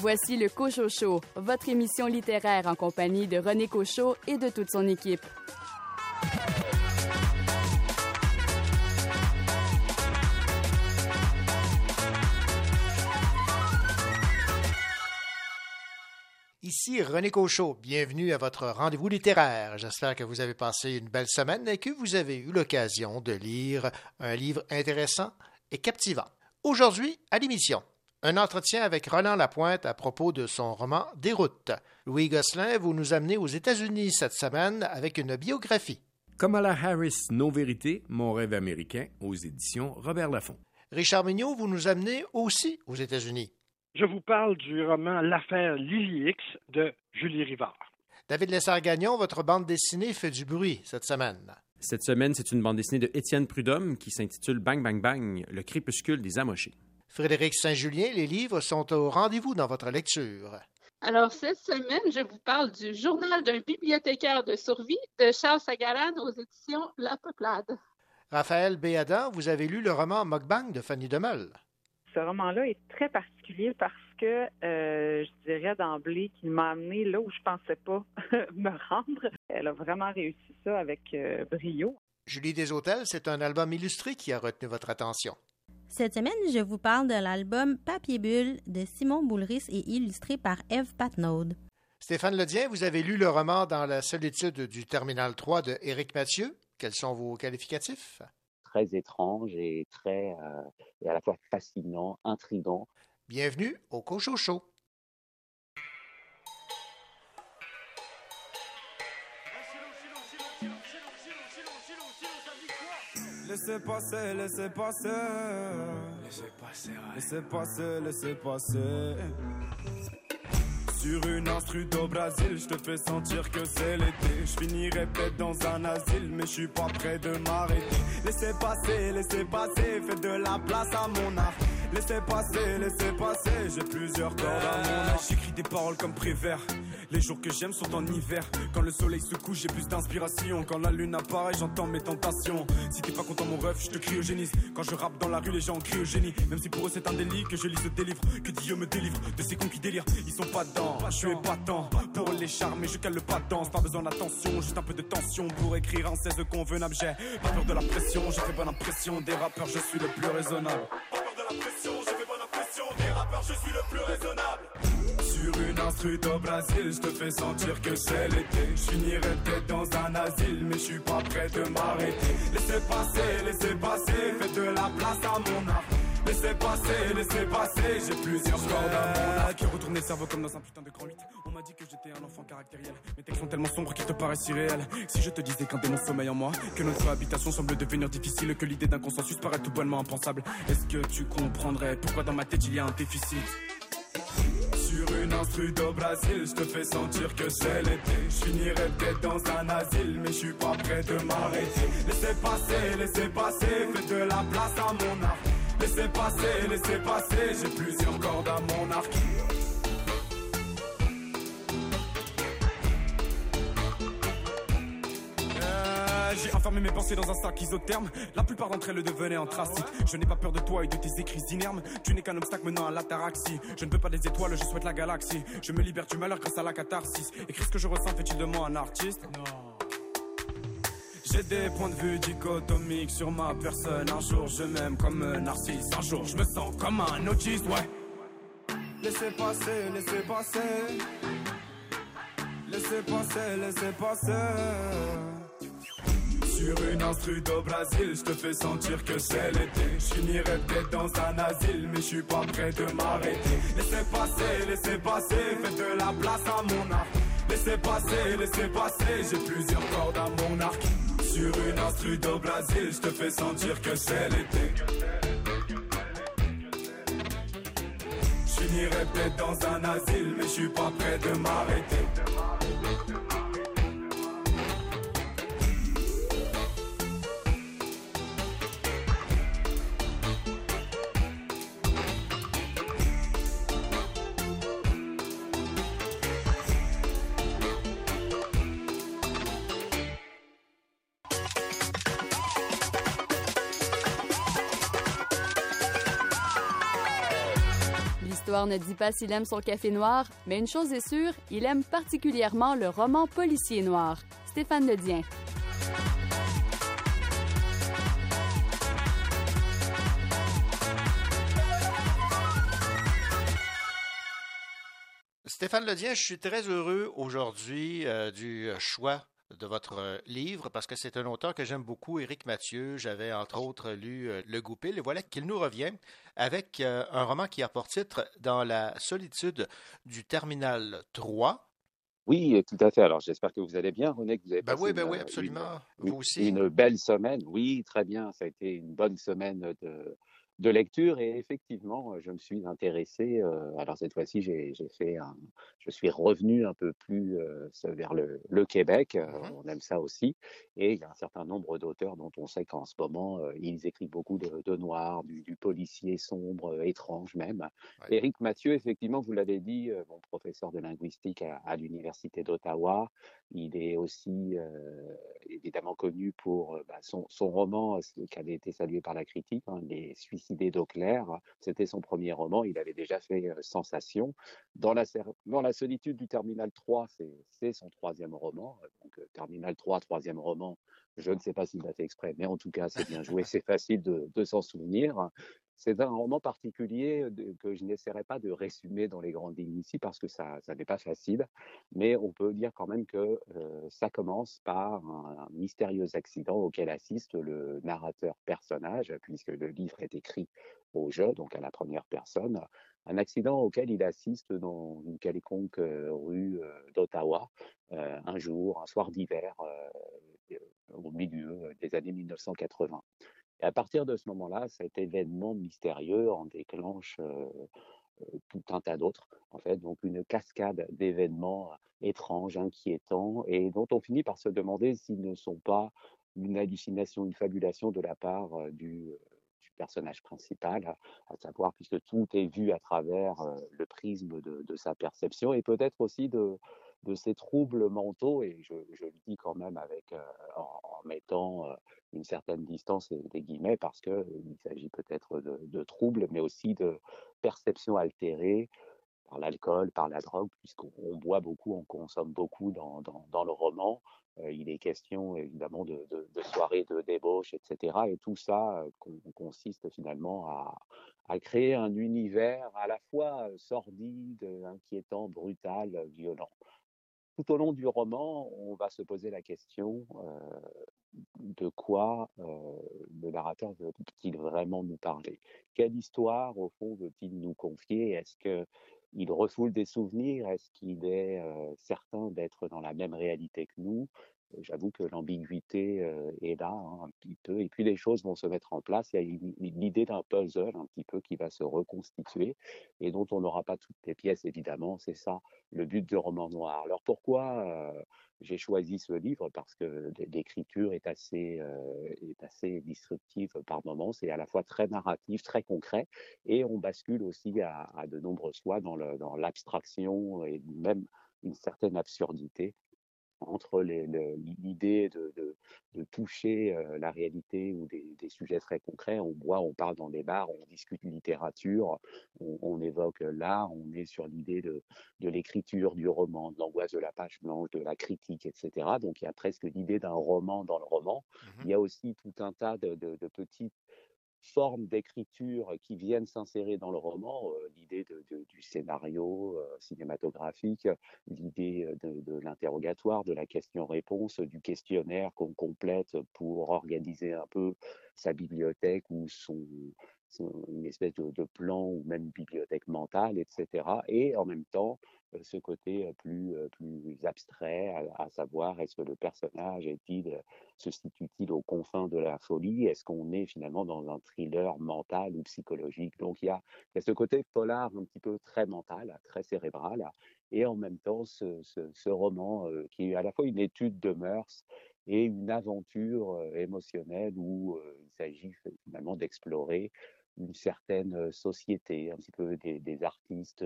Voici le Cochot Show, votre émission littéraire en compagnie de René Cochot et de toute son équipe. Ici René Cochot, bienvenue à votre rendez-vous littéraire. J'espère que vous avez passé une belle semaine et que vous avez eu l'occasion de lire un livre intéressant et captivant. Aujourd'hui, à l'émission, un entretien avec Roland Lapointe à propos de son roman Déroute. Louis Gosselin, vous nous amenez aux États-Unis cette semaine avec une biographie. Kamala Harris, Nos vérités, mon rêve américain, aux éditions Robert Laffont. Richard Mignot, vous nous amenez aussi aux États-Unis. Je vous parle du roman L'affaire Lily X de Julie Rivard. David Lessard-Gagnon, votre bande dessinée fait du bruit cette semaine. Cette semaine, c'est une bande dessinée de Étienne Prudhomme qui s'intitule Bang Bang Bang, le crépuscule des amochés. Frédéric Saint-Julien, les livres sont au rendez-vous dans votre lecture. Alors, cette semaine, je vous parle du Journal d'un bibliothécaire de survie de Charles Sagaran aux éditions La Peuplade. Raphaël Béadan, vous avez lu le roman Mockbang de Fanny Demeul. Ce roman-là est très particulier parce que euh, je dirais d'emblée qu'il m'a amené là où je pensais pas me rendre. Elle a vraiment réussi ça avec euh, brio. Julie Hôtels, c'est un album illustré qui a retenu votre attention. Cette semaine, je vous parle de l'album Papier Bulle de Simon Boulris et illustré par Eve Patnaud. Stéphane Ledien, vous avez lu le roman Dans la solitude du Terminal 3 de Éric Mathieu. Quels sont vos qualificatifs? Très étrange et très euh, et à la fois fascinant, intrigant. Bienvenue au Cocho Laissez passer, laissez passer. Laissez passer, laissez passer, laissez passer. Sur une instru au Brésil, je te fais sentir que c'est l'été. Je finirai peut-être dans un asile, mais je suis pas prêt de m'arrêter. Laissez passer, laissez passer, faites de la place à mon art. Laissez passer, laissez passer, j'ai plusieurs cordes à mon âge. J'écris des paroles comme Prévert. Les jours que j'aime sont en hiver. Quand le soleil se couche, j'ai plus d'inspiration. Quand la lune apparaît, j'entends mes tentations. Si t'es pas content, mon ref, je te cryogénise. Quand je rappe dans la rue, les gens crient au génie. Même si pour eux c'est un délit que je lis ce délivre. Que Dieu me délivre de ces cons qui délirent. Ils sont pas dedans, je suis épatant. Pour les charmer, je cale le pas danse. Pas besoin d'attention, juste un peu de tension pour écrire en 16 convenable. J'ai pas peur de la pression, j'ai fait bonne impression. Des rappeurs, je suis le plus raisonnable. Pas peur de la pression, j'ai fait bonne impression. Des rappeurs, je suis le plus raisonnable. Une instru au Brésil, je te fais sentir que c'est l'été. Je finirai peut-être dans un asile, mais je suis pas prêt de m'arrêter. Laissez passer, laissez passer, faites de la place à mon art. Laissez passer, laissez passer, j'ai plusieurs cordes à mon arc. Qui retourne le cerveau comme dans un putain de grand 8. On m'a dit que j'étais un enfant caractériel. Mes textes sont tellement sombres qu'ils te paraissent irréels. Si je te disais qu'un démon sommeille en moi, que notre habitation semble devenir difficile, que l'idée d'un consensus paraît tout bonnement impensable, est-ce que tu comprendrais pourquoi dans ma tête il y a un déficit? Sur une instru au Brésil, je te fais sentir que c'est l'été. Je finirai peut-être dans un asile, mais je suis pas prêt de m'arrêter. Laissez passer, laissez passer, faites de la place à mon art. Laissez passer, laissez passer, j'ai plusieurs cordes à mon arc. J'ai enfermé mes pensées dans un sac isotherme. La plupart d'entre elles devenaient anthracite. Je n'ai pas peur de toi et de tes écrits inermes. Tu n'es qu'un obstacle menant à l'ataraxie. Je ne veux pas des étoiles, je souhaite la galaxie. Je me libère du malheur grâce à la catharsis. Écris ce que je ressens, fait-il de moi un artiste? Non. J'ai des points de vue dichotomiques sur ma personne. Un jour je m'aime comme un narcisse, un jour je me sens comme un autiste, ouais. Laissez passer, laissez passer. Laissez passer, laissez passer. Sur une instru au Brésil, je te fais sentir que c'est l'été. Je peut-être dans un asile, mais je suis pas prêt de m'arrêter. Laissez passer, laissez passer, faites de la place à mon art. Laissez passer, laissez passer, j'ai plusieurs cordes à mon arc. Sur une instru au Brésil, je te fais sentir que c'est l'été. Finirai peut-être dans un asile, mais je suis pas prêt de m'arrêter. Ne dit pas s'il aime son café noir, mais une chose est sûre, il aime particulièrement le roman policier noir. Stéphane Ledien. Stéphane Ledien, je suis très heureux aujourd'hui euh, du choix de votre euh, livre parce que c'est un auteur que j'aime beaucoup, Éric Mathieu. J'avais entre autres lu euh, Le Goupil et voilà qu'il nous revient avec un roman qui a pour titre Dans la solitude du Terminal 3. Oui, tout à fait. Alors j'espère que vous allez bien, René, que vous avez ben passé oui, ben une, oui, absolument. une- Vous aussi. une belle semaine. Oui, très bien. Ça a été une bonne semaine de, de lecture et effectivement, euh, je me suis intéressé. euh, alors cette fois-ci, j'ai fait un, je suis revenu un peu plus euh, vers le, le Québec. euh, Mhm. On aime ça aussi. Et il y a un certain nombre d'auteurs dont on sait qu'en ce moment, ils écrivent beaucoup de, de noir, du, du policier sombre, étrange même. Ouais. Éric Mathieu, effectivement, vous l'avez dit, mon professeur de linguistique à, à l'université d'Ottawa, il est aussi évidemment connu pour bah, son, son roman qui avait été salué par la critique, hein, Les Suicidés d'eau claire. C'était son premier roman, il avait déjà fait euh, sensation. Dans la, cer- dans la solitude du Terminal 3, c'est son troisième roman. Donc, euh, Terminal 3, troisième roman, je ne sais pas s'il l'a fait exprès, mais en tout cas, c'est bien joué, c'est facile de, de s'en souvenir. C'est un roman particulier que je n'essaierai pas de résumer dans les grandes lignes ici parce que ça, n'est pas facile, mais on peut dire quand même que ça commence par un, mystérieux accident auquel assiste le narrateur personnage, puisque le livre est écrit au jeu, donc à la première personne, un accident auquel il assiste dans une quelconque rue d'Ottawa un jour, un soir d'hiver, au milieu des années 1980. Et à partir de ce moment-là, cet événement mystérieux en déclenche tout un tas d'autres, en fait, donc une cascade d'événements étranges, inquiétants, et dont on finit par se demander s'ils ne sont pas une hallucination, une fabulation de la part du, personnage principal, à, savoir puisque tout est vu à travers le prisme de sa perception, et peut-être aussi de, de ses troubles mentaux, et je, je le dis quand même avec, euh, en, mettant euh, une certaine distance des guillemets, parce qu'il s'agit peut-être de, troubles, mais aussi de perceptions altérées par l'alcool, par la drogue, puisqu'on on boit beaucoup, on consomme beaucoup dans, dans, dans le roman. Euh, il est question évidemment de, de, de soirées de débauche, etc. Et tout ça euh, con- consiste finalement à, à créer un univers à la fois euh, sordide, inquiétant, brutal, violent. Tout au long du roman, on va se poser la question euh, de quoi euh, le narrateur veut-il vraiment nous parler? Quelle histoire, au fond, veut-il nous confier? Est-ce que il refoule des souvenirs? Est-ce qu'il est euh, certain d'être dans la même réalité que nous? J'avoue que l'ambiguïté euh, est là hein, un petit peu, et puis les choses vont se mettre en place. Il y a l'idée d'un puzzle un petit peu qui va se reconstituer et dont on n'aura pas toutes les pièces, évidemment. C'est ça le but du roman noir. Alors pourquoi euh, j'ai choisi ce livre? Parce que l'écriture est assez, euh, est assez disruptive par moments. C'est à la fois très narratif, très concret, et on bascule aussi à, de nombreuses fois dans l'abstraction et même une certaine absurdité entre l'idée de, de- de toucher euh, la réalité ou des, des sujets très concrets. On boit, on parle dans des bars, on discute littérature, on, on évoque l'art, on est sur l'idée de, de l'écriture, du roman, de l'angoisse de la page blanche, de la critique, etc. Donc il y a presque l'idée d'un roman dans le roman. Mhm. Il y a aussi tout un tas de petites formes d'écriture qui viennent s'insérer dans le roman, euh, l'idée du scénario euh, cinématographique, l'idée euh, de, de l'interrogatoire, de la question-réponse, du questionnaire qu'on complète pour organiser un peu sa bibliothèque ou son- une espèce de, plan ou même bibliothèque mentale, etc. Et en même temps, euh, ce côté euh, plus, euh, plus abstrait, à, savoir est-ce que le personnage est-il, se situe-t-il aux confins de la folie Est-ce qu'on est finalement dans un thriller mental ou psychologique? Donc il y a, ce côté polar un petit peu très mental, très cérébral, et en même temps ce, ce- roman qui est à la fois une étude de mœurs et une aventure émotionnelle où il s'agit finalement d'explorer une certaine société, un petit peu des, artistes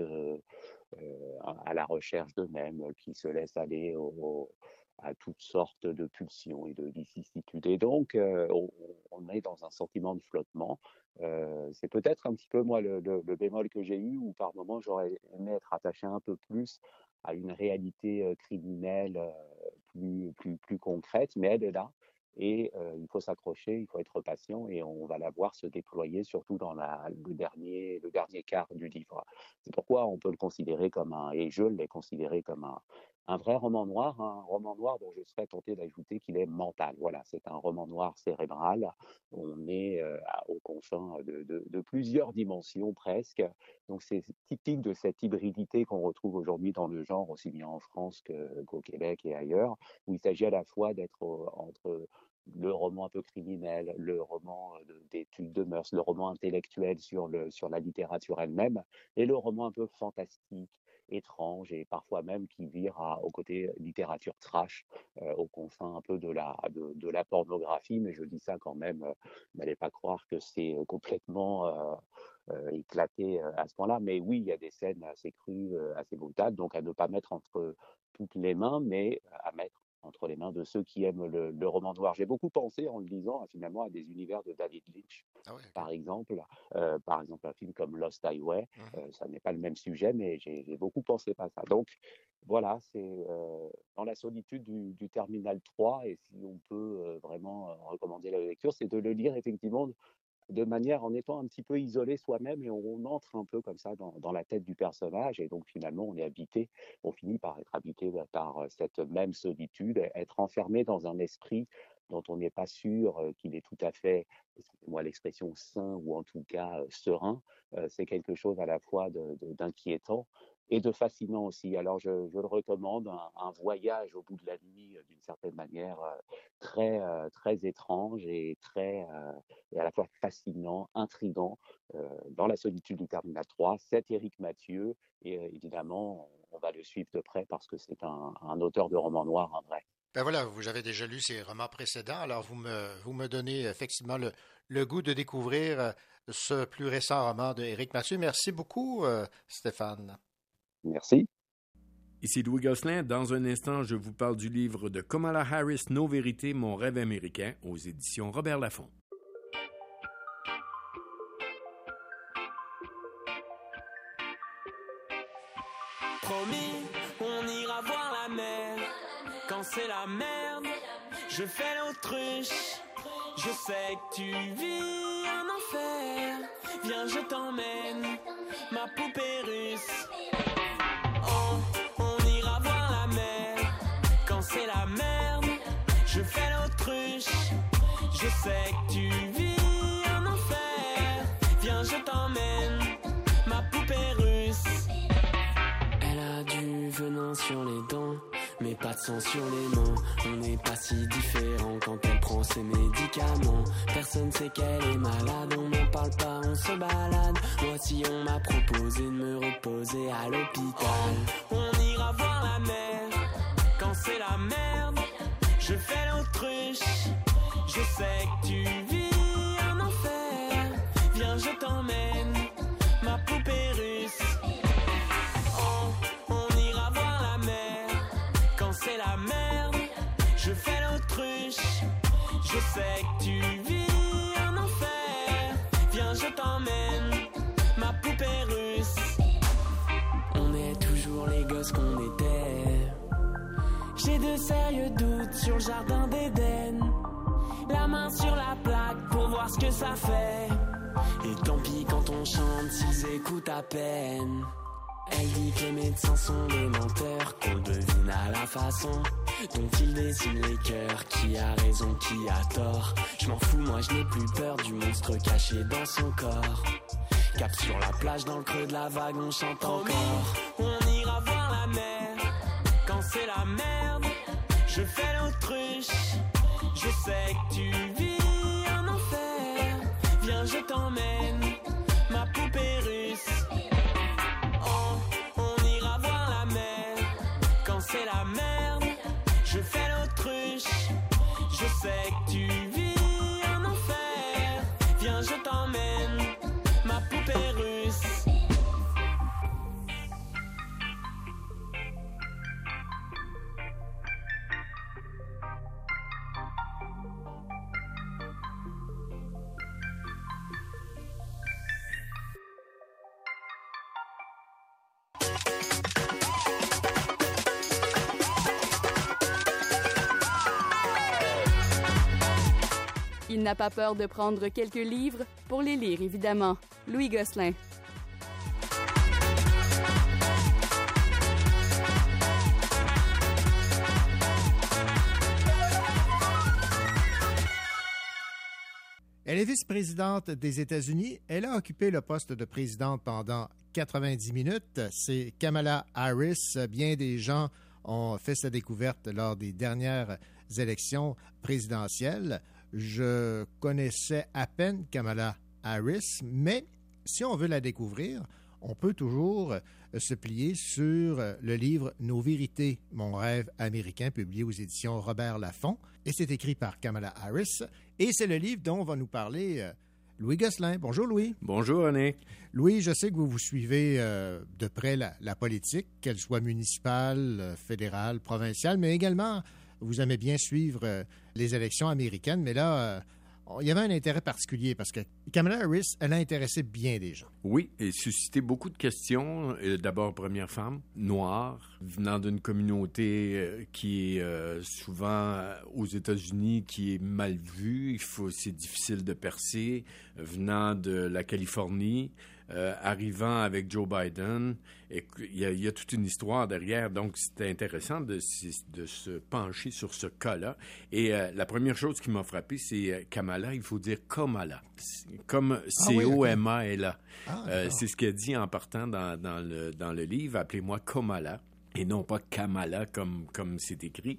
à la recherche d'eux-mêmes, qui se laissent aller à toutes sortes de pulsions et de vicissitudes. Et donc, on, est dans un sentiment de flottement. c'est peut-être un petit peu, moi, le, bémol que j'ai eu, où par moments, j'aurais aimé être attaché un peu plus à une réalité criminelle plus, plus, plus concrète, mais elle là. Et il faut s'accrocher, il faut être patient et on va la voir se déployer surtout dans le, dernier, le dernier quart du livre. C'est pourquoi on peut le considérer comme un, et je l'ai considéré comme un, un vrai roman noir, un roman noir dont je serais tenté d'ajouter qu'il est mental. Voilà, c'est un roman noir cérébral. On est euh, au confin de, plusieurs dimensions presque. Donc c'est typique de cette hybridité qu'on retrouve aujourd'hui dans le genre, aussi bien en France qu'au Québec et ailleurs, où il s'agit à la fois d'être entre le roman un peu criminel, le roman d'études de mœurs, le roman intellectuel sur, le, sur la littérature elle-même, et le roman un peu fantastique, étrange, et parfois même qui vire à, au côté littérature trash, euh, au confin un peu de la, de, la pornographie, mais je dis ça quand même, euh, n'allez pas croire que c'est complètement... Euh, euh, éclaté à ce point-là. Mais oui, il y a des scènes assez crues, assez brutales, donc à ne pas mettre entre toutes les mains, mais à mettre entre les mains de ceux qui aiment le, le roman noir. J'ai beaucoup pensé en le lisant finalement à des univers de David Lynch, ah ouais, par exemple, euh, par exemple un film comme Lost Highway. Euh, ça n'est pas le même sujet, mais j'ai beaucoup pensé à ça. Donc voilà, c'est euh, dans la solitude du, du, Terminal 3, et si on peut vraiment recommander la lecture, c'est de le lire effectivement de manière en étant un petit peu isolé soi-même et on, entre un peu comme ça dans, la tête du personnage et donc finalement on est habité, on finit par être habité bah, par euh, cette même solitude, être enfermé dans un esprit dont on n'est pas sûr euh, qu'il est tout à fait, moi l'expression sain ou en tout cas euh, serein, c'est quelque chose à la fois d'inquiétant et de fascinant aussi. Alors je, le recommande, un, voyage au bout de la nuit d'une certaine manière très très étrange et très à la fois fascinant, intrigant dans la solitude du Terminal 3. C'est Éric Mathieu et évidemment on va le suivre de près parce que c'est un, auteur de romans noirs, un vrai. Ben voilà, vous avez déjà lu ses romans précédents, alors vous me, vous me donnez effectivement le, le goût de découvrir ce plus récent roman d'Éric Mathieu. Merci beaucoup, Stéphane. Merci. Ici Louis Gosselin. Dans un instant, je vous parle du livre de Kamala Harris, Nos vérités, mon rêve américain, aux éditions Robert Laffont. Promis, on ira voir la mer. Quand c'est la merde, je fais l'autruche. Je sais que tu vis un enfer. Viens, je t'emmène, sais que tu vis un enfer. Viens, je t'emmène, ma poupée russe. Elle a du venin sur les dents, mais pas de sang sur les mains. On n'est pas si différent quand elle prend ses médicaments. Personne sait qu'elle est malade, on n'en parle pas, on se balade. Moi, si on m'a proposé de me reposer à l'hôpital, on ira voir la mer quand c'est la merde, je fais l'autruche. Je sais que tu vis un enfer. Viens, je t'emmène, ma poupée russe. Oh, on ira voir la mer quand c'est la merde. Je fais l'autruche. Je sais que tu vis un enfer. Viens, je t'emmène, ma poupée russe. On est toujours les gosses qu'on était. J'ai de sérieux doutes sur le jardin d'Éden. La main sur la plaque pour voir ce que ça fait. Et tant pis quand on chante s'ils écoutent à peine. Elle dit que les médecins sont des menteurs, qu'on devine à la façon dont ils dessinent les cœurs. Qui a raison, qui a tort? Je m'en fous, moi je n'ai plus peur du monstre caché dans son corps. Cap sur la plage, dans le creux de la vague, on chante encore. On ira voir la mer quand c'est la merde, je fais l'autruche. Je sais Viens, n'a pas peur de prendre quelques livres pour les lire, évidemment. Louis Gosselin. Elle est vice-présidente des États-Unis. Elle a occupé le poste de présidente pendant 90 minutes. C'est Kamala Harris. Bien des gens ont fait sa découverte lors des dernières élections présidentielles. Je connaissais à peine Kamala Harris, mais si on veut la découvrir, on peut toujours se plier sur le livre Nos vérités, mon rêve américain, publié aux éditions Robert Laffont. Et c'est écrit par Kamala Harris. Et c'est le livre dont va nous parler euh, Louis Gosselin. Bonjour Louis. Bonjour René. Louis, je sais que vous vous suivez euh, de près la, la politique, qu'elle soit municipale, euh, fédérale, provinciale, mais également vous aimez bien suivre les élections américaines. Mais là, il y avait un intérêt particulier parce que Kamala Harris, elle a intéressé bien des gens. Oui, et suscité beaucoup de questions. D'abord, première femme, noire, venant d'une communauté euh, qui est euh, souvent euh, aux États-Unis, qui est mal vue. Il faut, c'est difficile de percer. Venant de la Californie, euh, arrivant avec Joe Biden. Et il y, a, il y, a, toute une histoire derrière, donc c'était intéressant de, de, se pencher sur ce cas-là. Et euh, la première chose qui m'a frappé, c'est euh, Kamala, il faut dire Kamala, comme C-O-M-A-L-A. Ah, oui, c'est ce qu'elle dit en partant dans, dans, le, dans le livre, appelez-moi Kamala et non pas Kamala comme comme c'est écrit.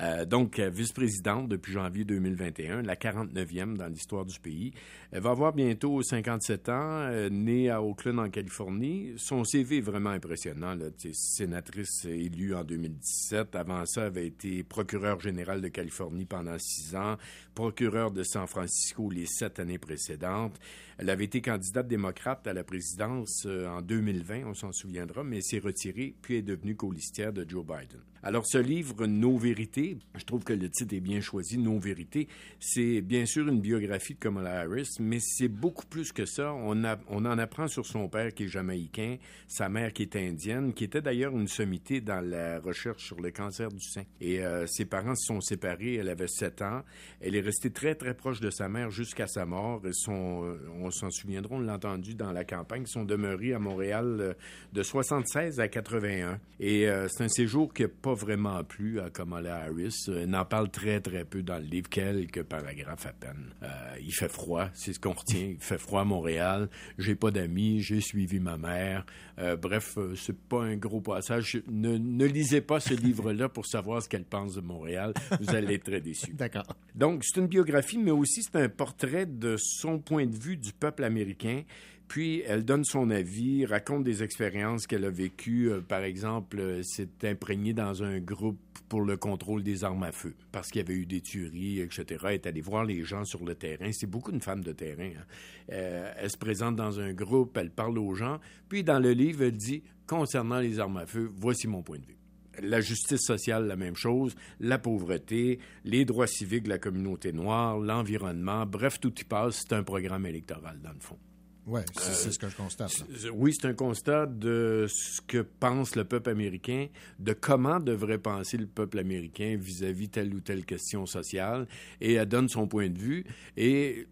Euh, donc vice-présidente depuis janvier 2021, la 49e dans l'histoire du pays. Elle va avoir bientôt 57 ans, euh, née à Oakland en Californie. Son CV est vraiment impressionnant. Là. Sénatrice élue en 2017. Avant ça, elle avait été procureure générale de Californie pendant six ans, procureure de San Francisco les sept années précédentes. Elle avait été candidate démocrate à la présidence euh, en 2020, on s'en souviendra, mais s'est retirée puis est devenue colistière de Joe Biden. Alors, ce livre, Nos vérités, je trouve que le titre est bien choisi, Nos vérités. C'est bien sûr une biographie de Kamala Harris, mais c'est beaucoup plus que ça. On, en apprend sur son père qui est jamaïcain, sa mère qui est indienne, qui était d'ailleurs une sommité dans la recherche sur le cancer du sein. Et euh, ses parents se sont séparés, elle avait 7 ans. Elle est restée très, très proche de sa mère jusqu'à sa mort. Ils sont, euh, on s'en souviendra, on l'a entendu dans la campagne, ils sont demeurés à Montréal euh, de 76 à 81. Et c'est un séjour qui n'a pas vraiment plu à Kamala Harris. Elle en parle très, très peu dans le livre, quelques paragraphes à peine. Euh, il fait froid, c'est ce qu'on retient. Il fait froid à Montréal. J'ai pas d'amis, j'ai suivi ma mère. Euh, bref, euh, c'est pas un gros passage. Ne, ne lisez pas ce livre-là pour savoir ce qu'elle pense de Montréal. Vous allez être très déçus. D'accord. Donc, c'est une biographie, mais aussi c'est un portrait de son point de vue du peuple américain. Puis, elle donne son avis, raconte des expériences qu'elle a vécues. Euh, par exemple, euh, s'est imprégnée dans un groupe pour le contrôle des armes à feu, parce qu'il y avait eu des tueries, etc. Elle est allée voir les gens sur le terrain. C'est beaucoup une femme de terrain. Hein. Euh, elle se présente dans un groupe, elle parle aux gens. Puis, dans le livre, elle dit, concernant les armes à feu, voici mon point de vue la justice sociale, la même chose, la pauvreté, les droits civiques de la communauté noire, l'environnement, bref, tout y passe. C'est un programme électoral, dans le fond. Oui, c'est euh, ce que je constate. Oui, c'est un constat de ce que pense le peuple américain, de comment devrait penser le peuple américain vis-à-vis -vis telle ou telle question sociale, et elle donne son point de vue. Et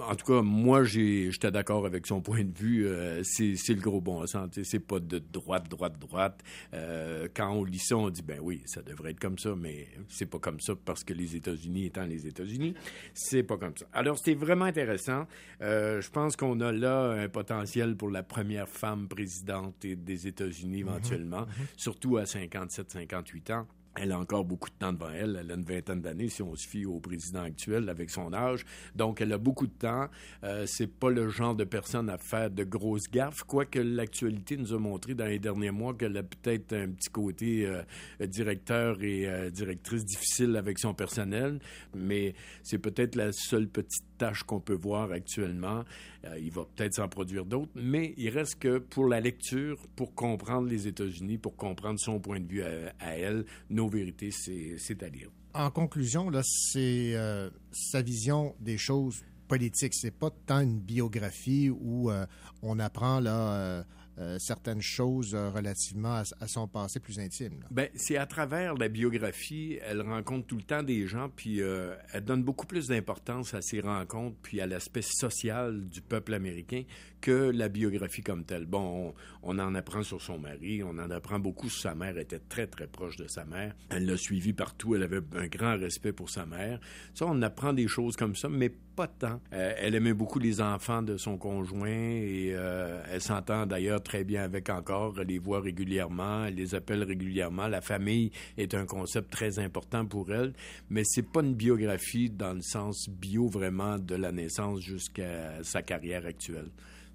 en tout cas, moi, j'étais d'accord avec son point de vue. Euh, c'est le gros bon sens. C'est pas de droite, droite, droite. Euh, quand on lit ça, on dit ben oui, ça devrait être comme ça, mais c'est pas comme ça parce que les États-Unis étant les États-Unis, c'est pas comme ça. Alors, c'était vraiment intéressant. Euh, je pense qu'on a là un potentiel pour la première femme présidente des États-Unis éventuellement, mm -hmm. surtout à 57, 58 ans. Elle a encore beaucoup de temps devant elle. Elle a une vingtaine d'années, si on se fie au président actuel avec son âge. Donc, elle a beaucoup de temps. Euh, c'est pas le genre de personne à faire de grosses gaffes, quoique l'actualité nous a montré dans les derniers mois qu'elle a peut-être un petit côté euh, directeur et euh, directrice difficile avec son personnel. Mais c'est peut-être la seule petite tâche qu'on peut voir actuellement. Euh, il va peut-être s'en produire d'autres, mais il reste que pour la lecture, pour comprendre les États-Unis, pour comprendre son point de vue à, à elle, nos vérités, c'est à lire. En conclusion, là, c'est euh, sa vision des choses politiques. C'est pas tant une biographie où euh, on apprend là euh, certaines choses euh, relativement à, son passé plus intime. Ben, c'est à travers la biographie, elle rencontre tout le temps des gens, puis euh, elle donne beaucoup plus d'importance à ces rencontres, puis à l'aspect social du peuple américain que la biographie comme telle. Bon, on, en apprend sur son mari, on en apprend beaucoup sur sa mère, elle était très, très proche de sa mère. Elle l'a suivi partout, elle avait un grand respect pour sa mère. Ça, on apprend des choses comme ça, mais pas tant. elle aimait beaucoup les enfants de son conjoint et elle s'entend d'ailleurs très bien avec encore, elle les voit régulièrement, elle les appelle régulièrement. La famille est un concept très important pour elle, mais c'est pas une biographie dans le sens bio vraiment de la naissance jusqu'à sa carrière actuelle.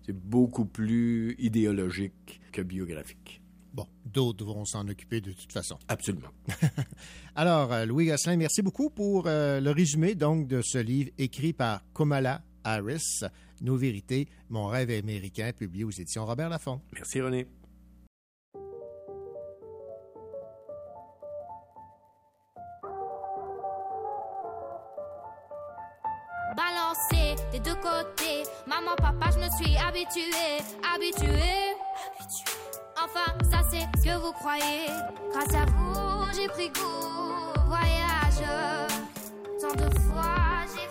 C'est beaucoup plus idéologique que biographique. Bon, d'autres vont s'en occuper de toute façon. Absolument. Alors, euh, Louis Gosselin, merci beaucoup pour euh, le résumé donc de ce livre écrit par Kamala Harris, Nos vérités, mon rêve américain, publié aux éditions Robert Laffont. Merci René. Des deux côtés, maman, papa, je me suis habitué, habitué. Enfin, ça c'est ce que vous croyez. Grâce à vous, j'ai pris goût, voyage. Tant de fois, j'ai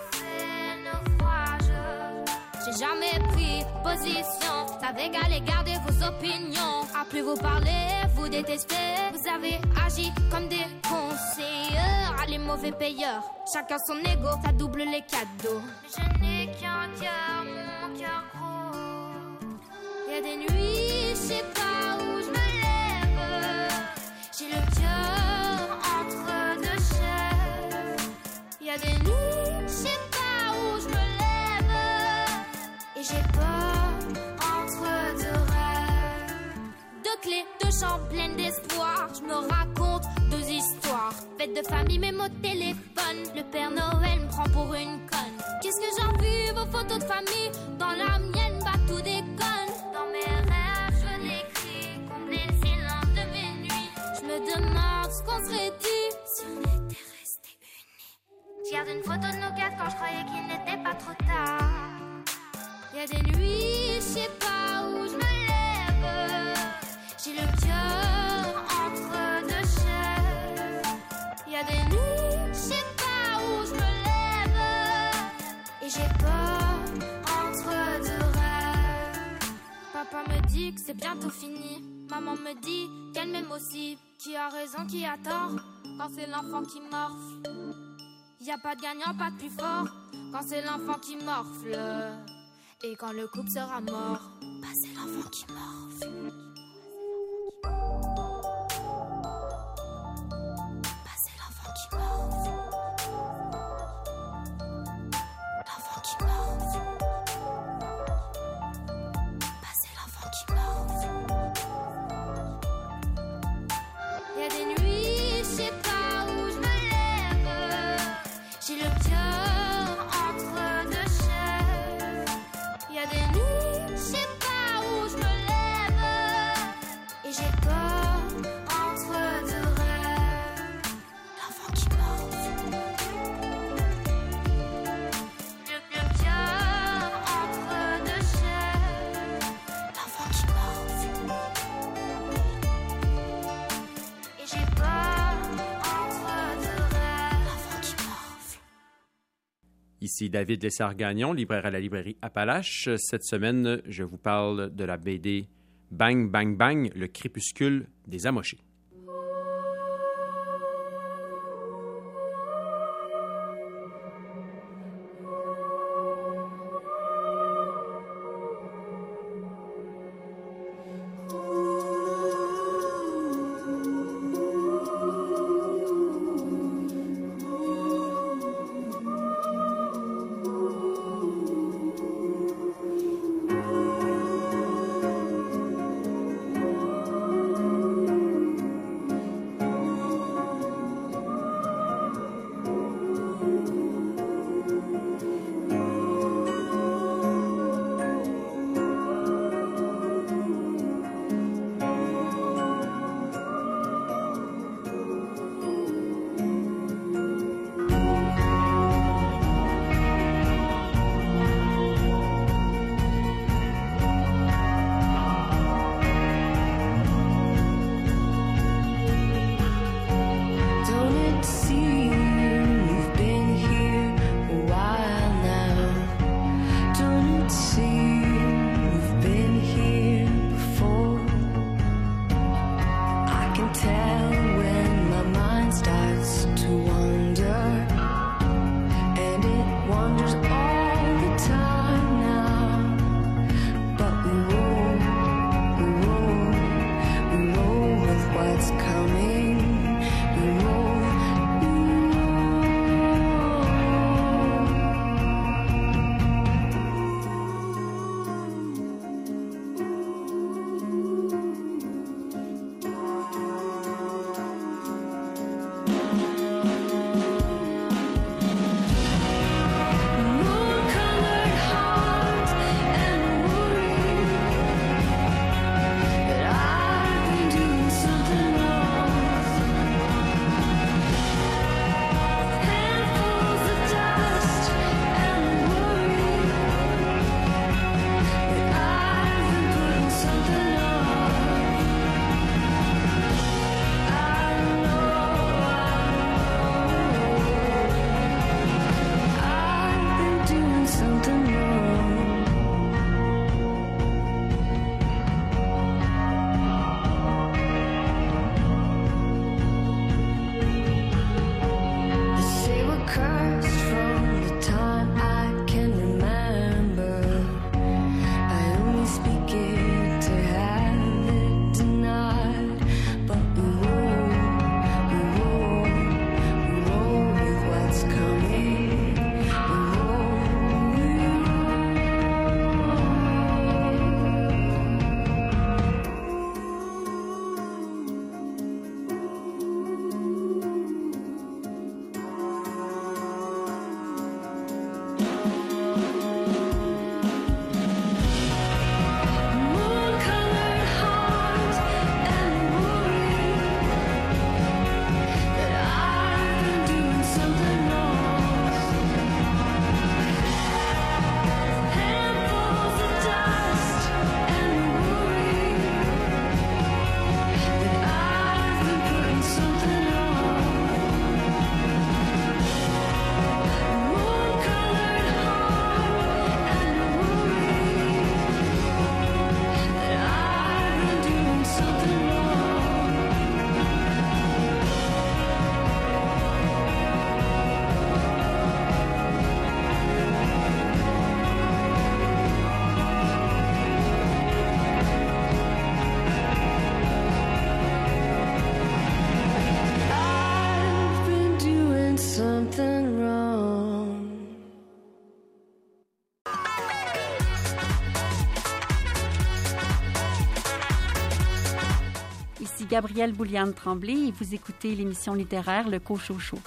j'ai jamais pris position. Savez qu'allez garder vos opinions. A plus vous parler, vous détestez. Vous avez agi comme des conseillers. Allez, mauvais payeurs. Chacun son ego, ça double les cadeaux. Je n'ai qu'un cœur, mon cœur gros. Y a des nuits, je sais pas où je me lève. J'ai le cœur entre deux chaises. Y a des nuits, je sais pas où je me et j'ai peur. Deux chambres pleines d'espoir. Je me raconte deux histoires. Fête de famille, même au téléphone. Le Père Noël me prend pour une conne. Qu'est-ce que j'en vu vos photos de famille? Dans la mienne, bah tout déconne. Dans mes rêves, je l'écris. Combler le silence de mes nuits. Je me demande ce qu'on serait dit si on était restés unis. Je garde une photo de nos quatre quand je croyais qu'il n'était pas trop tard. Y a des nuits, je sais pas où je me. J'ai le cœur entre deux chaises. Y a des nuits, je sais pas où je me lève. Et j'ai peur entre deux rêves. Papa me dit que c'est bientôt fini. Maman me dit qu'elle m'aime aussi. Qui a raison, qui a tort Quand c'est l'enfant qui morfle. Y a pas de gagnant, pas de plus fort. Quand c'est l'enfant qui morfle. Et quand le couple sera mort, bah c'est l'enfant qui morfle. あ! David Lessard-Gagnon, libraire à la librairie Appalache. Cette semaine, je vous parle de la BD Bang Bang Bang, le crépuscule des amochés. Gabrielle Bouliane-Tremblay et vous écoutez l'émission littéraire Le Cochocho.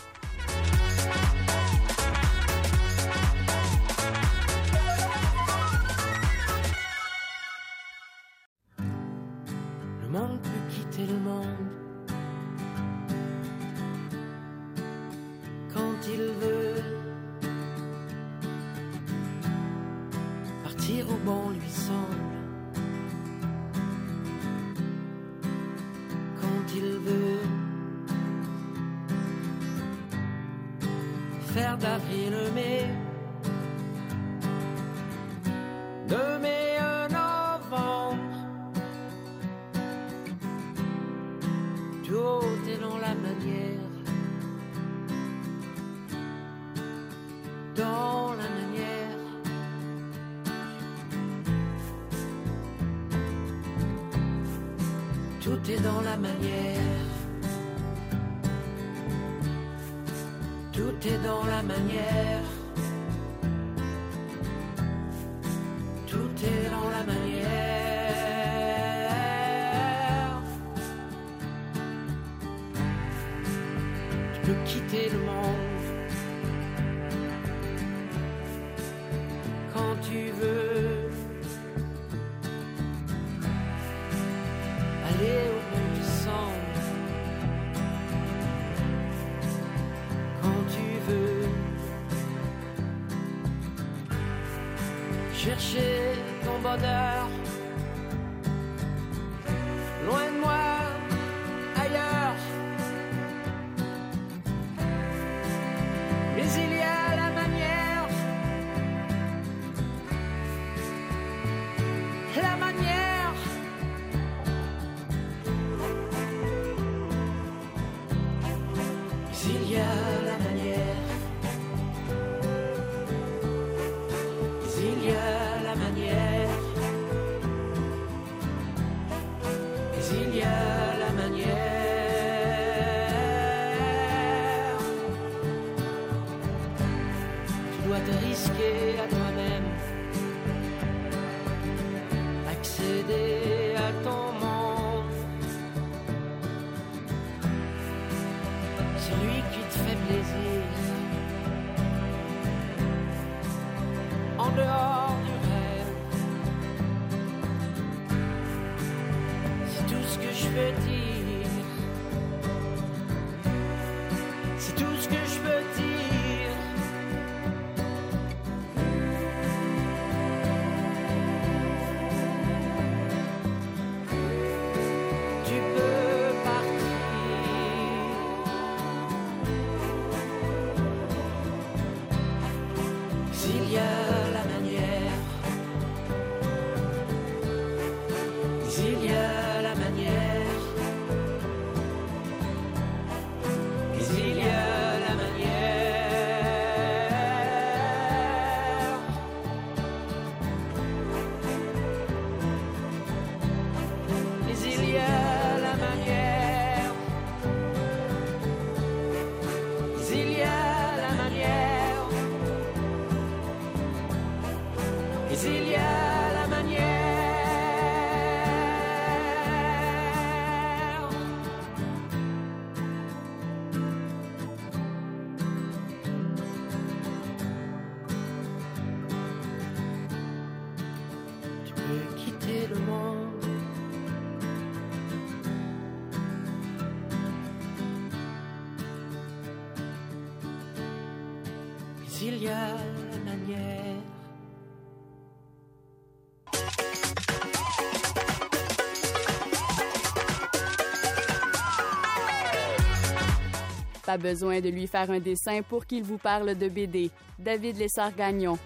Pas besoin de lui faire un dessin pour qu'il vous parle de BD. David Lessard-Gagnon.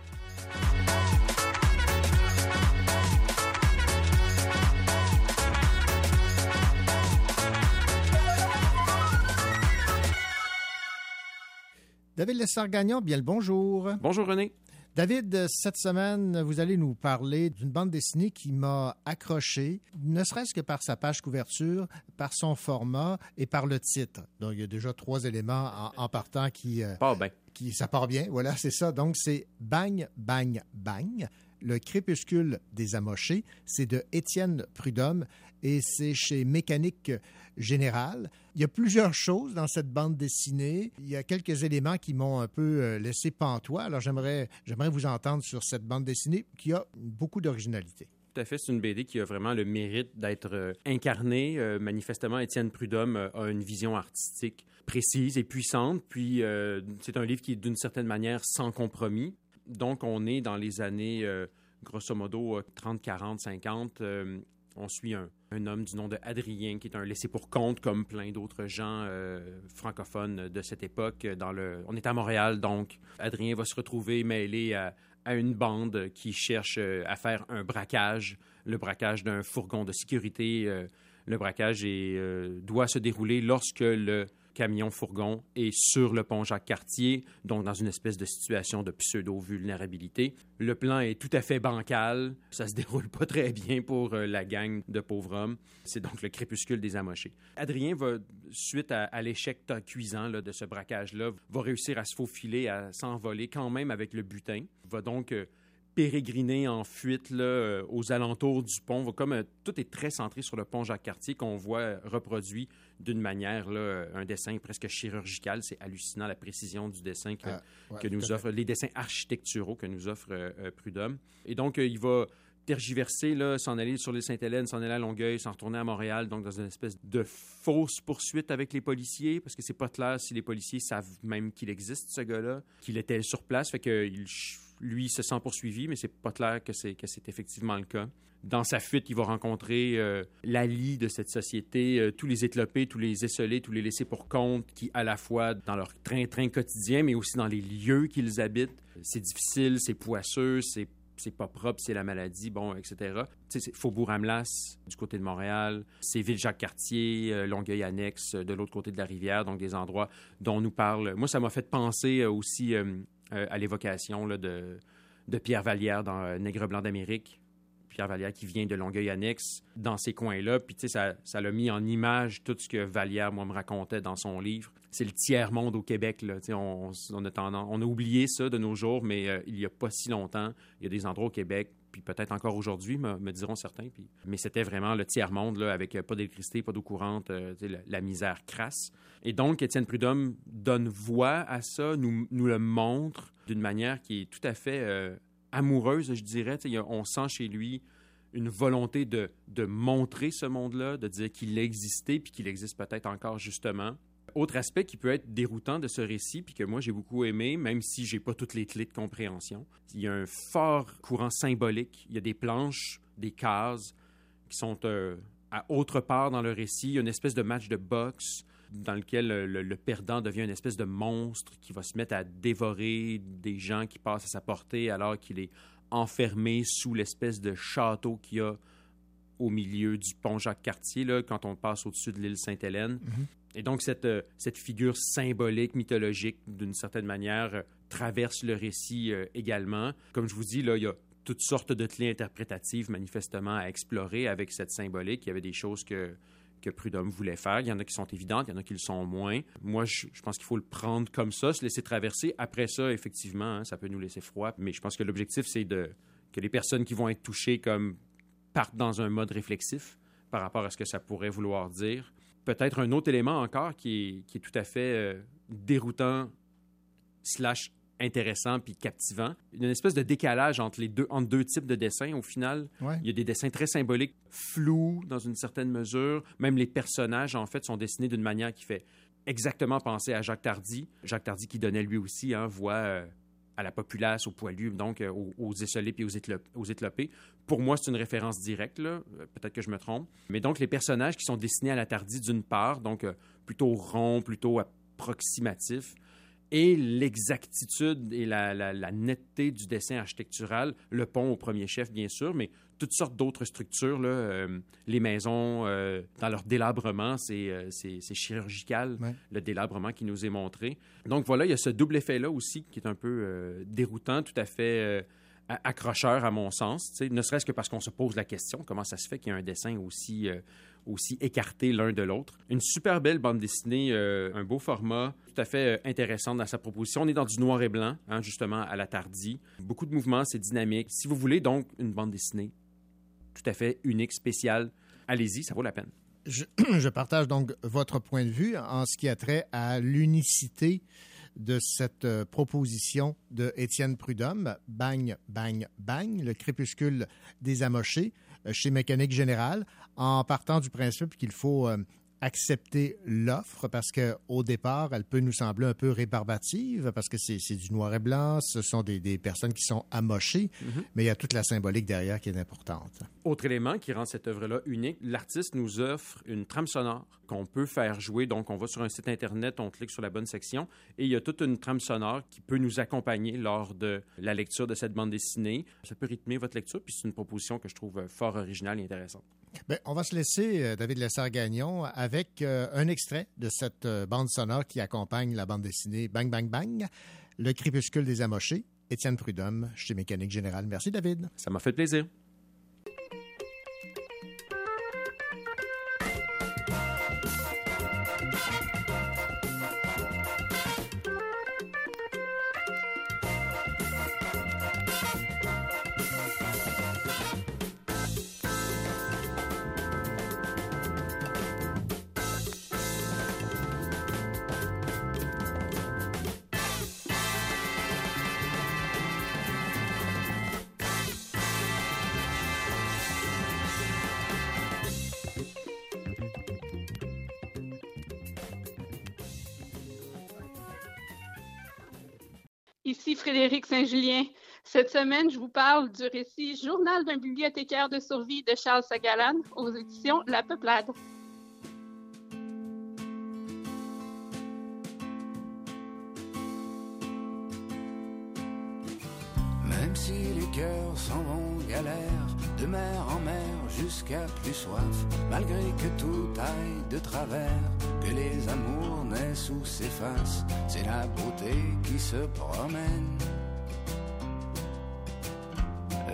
David Lessard-Gagnon, bien le bonjour. Bonjour René. David, cette semaine, vous allez nous parler d'une bande dessinée qui m'a accroché, ne serait-ce que par sa page couverture, par son format et par le titre. Donc, il y a déjà trois éléments en, en partant qui... euh, bien. qui ça part bien, voilà, c'est ça. Donc, c'est Bang, Bang, Bang. Le crépuscule des amochés. C'est de Étienne Prudhomme et c'est chez Mécanique Générale. Il y a plusieurs choses dans cette bande dessinée. Il y a quelques éléments qui m'ont un peu euh, laissé pantois. Alors j'aimerais, j'aimerais vous entendre sur cette bande dessinée qui a beaucoup d'originalité. Tout à fait, c'est une BD qui a vraiment le mérite d'être euh, incarnée. Euh, manifestement, Étienne Prudhomme a une vision artistique précise et puissante. Puis c'est un livre qui est d'une certaine manière sans compromis. Donc on est dans les années grosso modo 30, 40, 50 on suit un, homme du nom de Adrien qui est un laissé pour compte comme plein d'autres gens euh, francophones de cette époque. Dans le, on est à Montréal, donc Adrien va se retrouver mêlé à, une bande qui cherche euh, à faire un braquage, le braquage d'un fourgon de sécurité. Euh, le braquage doit se dérouler lorsque le camion-fourgon est sur le pont Jacques-Cartier, donc dans une espèce de situation de pseudo-vulnérabilité. Le plan est tout à fait bancal, ça se déroule pas très bien pour euh, la gang de pauvres hommes. C'est donc le crépuscule des amochés. Adrien va, suite à, l'échec cuisant de ce braquage-là, va réussir à se faufiler, à s'envoler quand même avec le butin. Va donc... Euh, pérégriner en fuite là, euh, aux alentours du pont. Comme euh, tout est très centré sur le pont Jacques-Cartier qu'on voit reproduit d'une manière là, euh, un dessin presque chirurgical. C'est hallucinant la précision du dessin que, ah, que nous offre les dessins architecturaux que nous offre Prudhomme. Et donc il va tergiverser, s'en aller sur l'île Sainte-Hélène, s'en aller à Longueuil, s'en retourner à Montréal, donc dans une espèce de fausse poursuite avec les policiers, parce que c'est pas clair si les policiers savent même qu'il existe, ce gars-là, qu'il était sur place, fait qu'il lui se sent poursuivi, mais c'est pas clair que c'est que c'est effectivement le cas. Dans sa fuite, il va rencontrer euh, l'ali de cette société, euh, tous les éclopés, tous les esselés, tous les laissés pour compte, qui à la fois dans leur train-train quotidien, mais aussi dans les lieux qu'ils habitent, c'est difficile, c'est poisseux, c'est c'est pas propre, c'est la maladie, bon, etc. Sais, Faubourg-Amelas, du côté de Montréal, c'est Ville-Jacques-Cartier, euh, Longueuil-Annexe, de l'autre côté de la rivière, donc des endroits dont on nous parle. Moi, ça m'a fait penser aussi euh, à l'évocation de, de Pierre Vallière dans euh, Nègre blanc d'Amérique. Pierre Vallière qui vient de Longueuil-Annexe, dans ces coins-là. Puis, tu sais, ça, l'a mis en image tout ce que Vallière, moi, me racontait dans son livre. C'est le tiers-monde au Québec, là. Tu sais, on, on a oublié ça de nos jours, mais euh, il n'y a pas si longtemps, il y a des endroits au Québec, puis peut-être encore aujourd'hui, me, diront certains. Puis... Mais c'était vraiment le tiers-monde, avec pas d'électricité, pas d'eau courante, la, la, misère crasse. Et donc, Étienne Prudhomme donne voix à ça, nous, nous le montre d'une manière qui est tout à fait euh, amoureuse, je dirais. on sent chez lui une volonté de, de montrer ce monde-là, de dire qu'il existait, puis qu'il existe peut-être encore justement. Autre aspect qui peut être déroutant de ce récit, puis que moi j'ai beaucoup aimé, même si j'ai pas toutes les clés de compréhension, il y a un fort courant symbolique. Il y a des planches, des cases qui sont euh, à autre part dans le récit. Il y a une espèce de match de boxe dans lequel le, perdant devient une espèce de monstre qui va se mettre à dévorer des gens qui passent à sa portée alors qu'il est enfermé sous l'espèce de château qu'il y a au milieu du pont Jacques-Cartier, quand on passe au-dessus de l'île Sainte-Hélène. Mhm. Et donc, cette, euh, cette figure symbolique, mythologique, d'une certaine manière, euh, traverse le récit euh, également. Comme je vous dis, là, il y a toutes sortes de clés interprétatives, manifestement, à explorer avec cette symbolique. Il y avait des choses que que Prudhomme voulait faire. Il y en a qui sont évidentes, il y en a qui le sont moins. Moi, je, pense qu'il faut le prendre comme ça, se laisser traverser. Après ça, effectivement, hein, ça peut nous laisser froid. Mais je pense que l'objectif, c'est de que les personnes qui vont être touchées comme partent dans un mode réflexif par rapport à ce que ça pourrait vouloir dire. Peut-être un autre élément encore qui est, tout à fait euh, déroutant slash intéressant puis captivant. Il y a une espèce de décalage entre les deux, entre deux types de dessins. Au final, il y a des dessins très symboliques, flous dans une certaine mesure. Même les personnages, en fait, sont dessinés d'une manière qui fait exactement penser à Jacques Tardy. Jacques Tardy qui donnait lui aussi hein, voix euh, à la populace, aux poilus, donc euh, aux, aux esselés puis aux, éclopés. Pour moi, c'est une référence directe, euh, peut-être que je me trompe. Mais donc, les personnages qui sont dessinés à la Tardy d'une part, donc plutôt ronds, plutôt approximatifs, et l'exactitude et la, netteté du dessin architectural, le pont au premier chef, bien sûr, mais toutes sortes d'autres structures. Là, euh, les maisons, euh, dans leur délabrement, c'est euh, chirurgical, le délabrement qui nous est montré. Donc voilà, il y a ce double effet-là aussi qui est un peu déroutant, tout à fait accrocheur à mon sens, ne serait-ce que parce qu'on se pose la question, comment ça se fait qu'il y a un dessin aussi aussi écartés l'un de l'autre. Une super belle bande dessinée, euh, un beau format, tout à fait euh, intéressant dans sa proposition. On est dans du noir et blanc, hein, justement, à la Tardy. Beaucoup de mouvements, c'est dynamique. Si vous voulez donc une bande dessinée tout à fait unique, spéciale, allez-y, ça vaut la peine. Je, je, partage donc votre point de vue en ce qui a trait à l'unicité de cette euh, proposition de Étienne Prudhomme, Bang, Bang, Bang, le crépuscule des amochés euh, chez Mécanique Générale, en partant du principe qu'il faut euh, accepter l'offre parce qu'au départ, elle peut nous sembler un peu rébarbative parce que c'est du noir et blanc, ce sont des, des personnes qui sont amochées, mm -hmm. mais il y a toute la symbolique derrière qui est importante. Autre élément qui rend cette œuvre-là unique, l'artiste nous offre une trame sonore qu'on peut faire jouer. Donc, on va sur un site Internet, on clique sur la bonne section et il y a toute une trame sonore qui peut nous accompagner lors de la lecture de cette bande dessinée. Ça peut rythmer votre lecture, puis c'est une proposition que je trouve fort originale et intéressante. Bien, on va se laisser, euh, David Lessard-Gagnon, avec euh, un extrait de cette euh, bande sonore qui accompagne la bande dessinée Bang Bang Bang, Le crépuscule des amochés, Étienne Prudhomme, chez Mécanique Générale. Merci, David. Ça m'a fait plaisir. Saint-Julien. Cette semaine, je vous parle du récit Journal d'un bibliothécaire de survie de Charles Sagalan aux éditions La Peuplade. Même si les cœurs s'en vont galère, de mer en mer jusqu'à plus soif, malgré que tout aille de travers, que les amours naissent ou s'effacent, c'est la beauté qui se promène.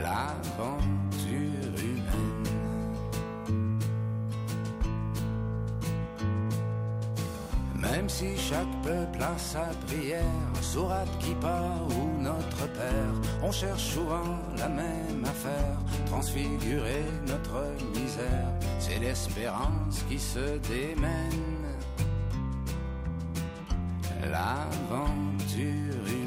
L'aventure humaine. Même si chaque peuple a sa prière, sourate qui part ou notre Père, on cherche souvent la même affaire, transfigurer notre misère, c'est l'espérance qui se démène. L'aventure humaine.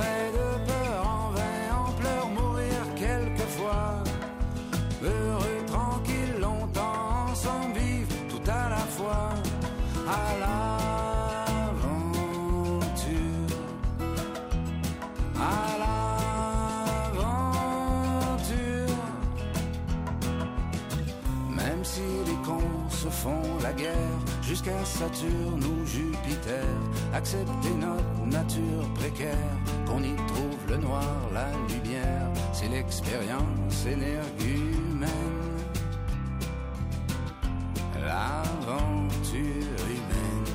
De peur, en vain, en pleurs, mourir quelquefois. Heureux, tranquille, longtemps, ensemble, vivre tout à la fois. À l'aventure. À l'aventure. Même si les cons se font la guerre, jusqu'à Saturne ou Jupiter, accepter notre nature précaire, qu'on y trouve le noir, la lumière, c'est l'expérience énergumène. L'aventure humaine.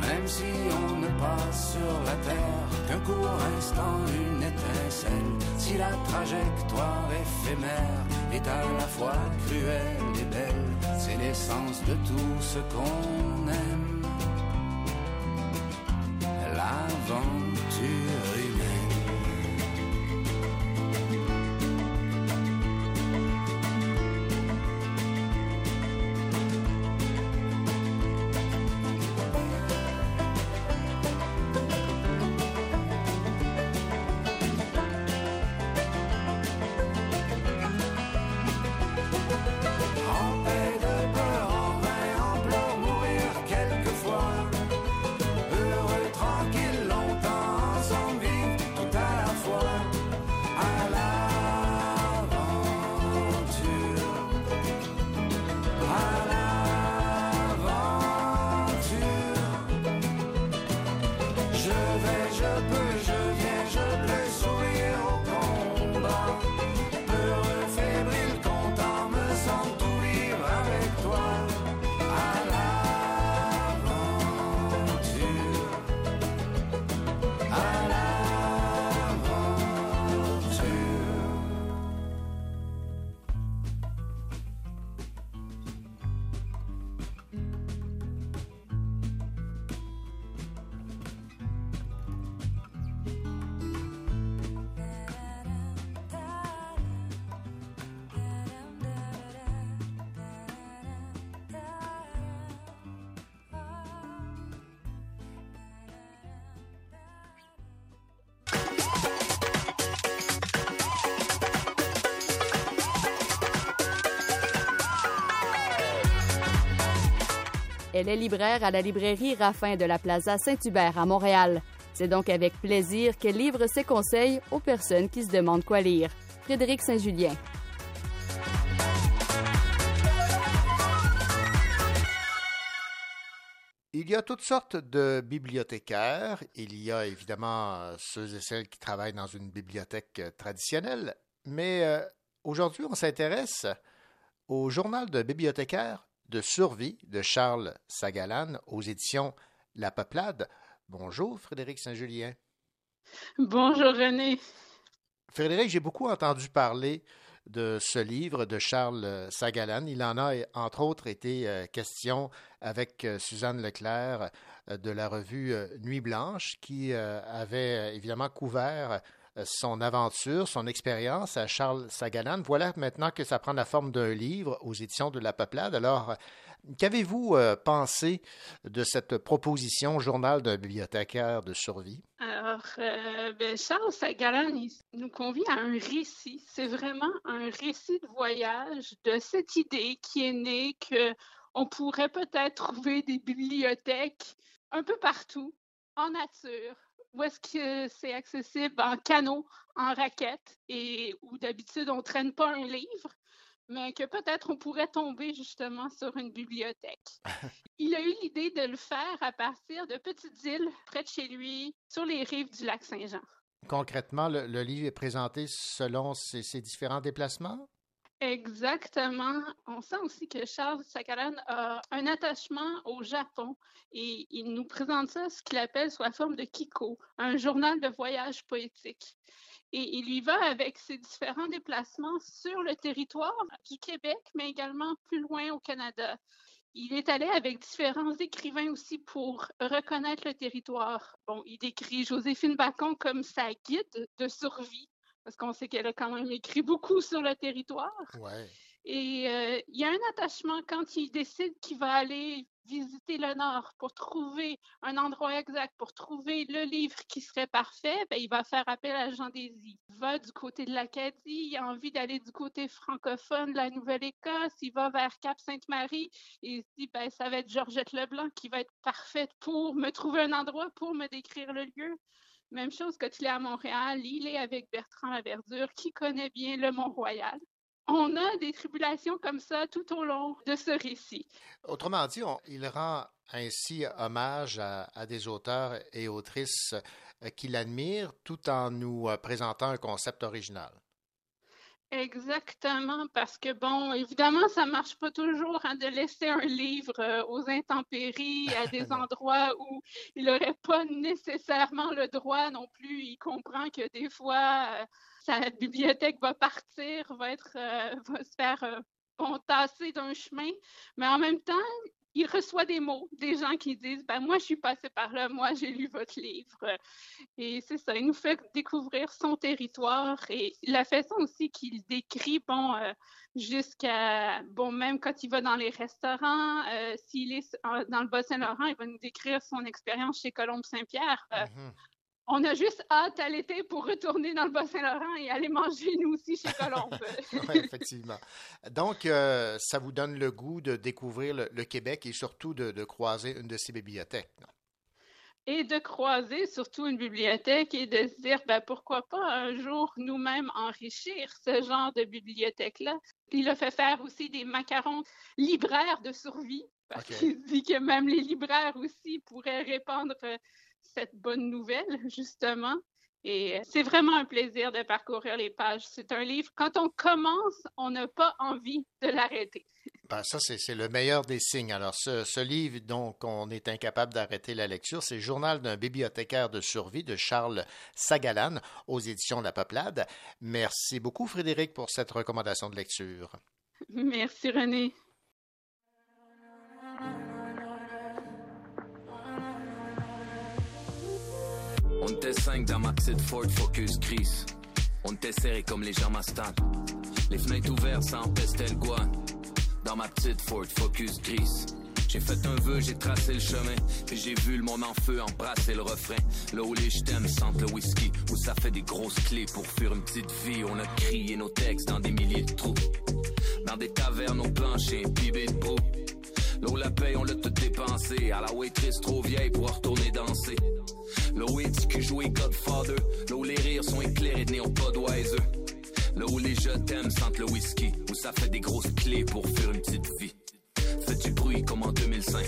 Même si on ne passe sur la terre qu'un court instant, une étincelle, si la trajectoire éphémère est à la fois cruelle et belle, c'est l'essence de tout ce qu'on aime. L'aventure Elle est libraire à la librairie Raffin de la Plaza Saint-Hubert à Montréal. C'est donc avec plaisir qu'elle livre ses conseils aux personnes qui se demandent quoi lire. Frédéric Saint-Julien. Il y a toutes sortes de bibliothécaires. Il y a évidemment ceux et celles qui travaillent dans une bibliothèque traditionnelle, mais euh, aujourd'hui, on s'intéresse au journal de bibliothécaire de survie de Charles Sagalan aux éditions La Peuplade. Bonjour Frédéric Saint-Julien. Bonjour René. Frédéric, j'ai beaucoup entendu parler de ce livre de Charles Sagalan. Il en a, entre autres, été euh, question avec euh, Suzanne Leclerc euh, de la revue Nuit Blanche, qui avait évidemment couvert son aventure, son expérience à Charles Sagalan. Voilà maintenant que ça prend la forme d'un livre aux éditions de La Peuplade. Alors, Qu'avez-vous euh, pensé de cette proposition Journal d'un bibliothécaire de survie? Alors, euh, ben, Charles Sagalan nous convie à un récit. C'est vraiment un récit de voyage de cette idée qui est née qu'on pourrait peut-être trouver des bibliothèques un peu partout, en nature, où est-ce que c'est accessible en canot, en raquette, et où d'habitude on ne traîne pas un livre mais que peut-être on pourrait tomber justement sur une bibliothèque. Il a eu l'idée de le faire à partir de petites îles près de chez lui, sur les rives du lac Saint-Jean. Concrètement, le, livre est présenté selon ses, différents déplacements? Exactement. On sent aussi que Charles Sakalan a un attachement au Japon et il nous présente ça, ce qu'il appelle sous la forme de Kiko, un journal de voyage poétique et il y va avec ses différents déplacements sur le territoire du Québec, mais également plus loin au Canada. Il est allé avec différents écrivains aussi pour reconnaître le territoire. Bon, il décrit Joséphine Bacon comme sa guide de survie, parce qu'on sait qu'elle a quand même écrit beaucoup sur le territoire. Ouais. Et euh, il y a un attachement quand il décide qu'il va aller visiter le Nord pour trouver un endroit exact, pour trouver le livre qui serait parfait, ben, il va faire appel à Jean Désy. Il va du côté de l'Acadie, il a envie d'aller du côté francophone de la Nouvelle-Écosse, il va vers Cap-Sainte-Marie et il se dit, ben, ça va être Georgette Leblanc qui va être parfaite pour me trouver un endroit, pour me décrire le lieu. Même chose quand il est à Montréal, il est avec Bertrand Laverdure qui connaît bien le Mont-Royal on a des tribulations comme ça tout au long de ce récit. Autrement dit, il rend ainsi hommage à, des auteurs et autrices euh, qu'il admire tout en nous euh, présentant un concept original. Exactement, parce que bon, évidemment, ça marche pas toujours hein, de laisser un livre euh, aux intempéries, à des endroits où il n'aurait pas nécessairement le droit non plus. Il comprend que des fois, sa bibliothèque va partir, va, être, euh, va se faire euh, tasser d'un chemin, mais en même temps, il reçoit des mots, des gens qui disent ben moi je suis passé par là, moi j'ai lu votre livre et c'est ça, il nous fait découvrir son territoire et la façon aussi qu'il décrit bon euh, jusqu'à bon même quand il va dans les restaurants, s'il est dans le Bas-Saint-Laurent, il va nous décrire son expérience chez Colombe Saint-Pierre. Mm-hmm. On a juste hâte à l'été pour retourner dans le Bas-Saint-Laurent et aller manger nous aussi chez Colombe. oui, effectivement. Donc, euh, ça vous donne le goût de découvrir le, Québec et surtout de, croiser une de ces bibliothèques. Et de croiser surtout une bibliothèque et de se dire, ben, pourquoi pas un jour nous-mêmes enrichir ce genre de bibliothèque-là. Il a fait faire aussi des macarons libraires de survie, parce qu'il dit que même les libraires aussi pourraient répandre cette bonne nouvelle, justement. Et c'est vraiment un plaisir de parcourir les pages. C'est un livre, quand on commence, on n'a pas envie de l'arrêter. Ben, ça, c'est le meilleur des signes. Alors, ce, livre dont on est incapable d'arrêter la lecture, c'est Journal d'un bibliothécaire de survie de Charles Sagalan aux éditions La Peuplade. Merci beaucoup, Frédéric, pour cette recommandation de lecture. Merci, René. On était cinq dans ma petite Ford Focus grise. On était serré comme les jambes à Les fenêtres ouvertes, ça empestait le guan. Dans ma petite Ford Focus grise. J'ai fait un vœu, j'ai tracé le chemin, puis j'ai vu le monde en feu embrasser le refrain. Là où les t'aime sentent le whisky, où ça fait des grosses clés pour fuir une petite vie. On a crié nos textes dans des milliers de trous, dans des tavernes au plancher, pibé de boue. Où la paye, on l'a tout dépensé. À la waitress trop vieille pour retourner danser. Là où qui jouait Godfather. Là où les rires sont éclairés de néon Podweiser. Là où les jeux t'aiment sentent le whisky. Où ça fait des grosses clés pour faire une petite vie. Fait du bruit comme en 2005.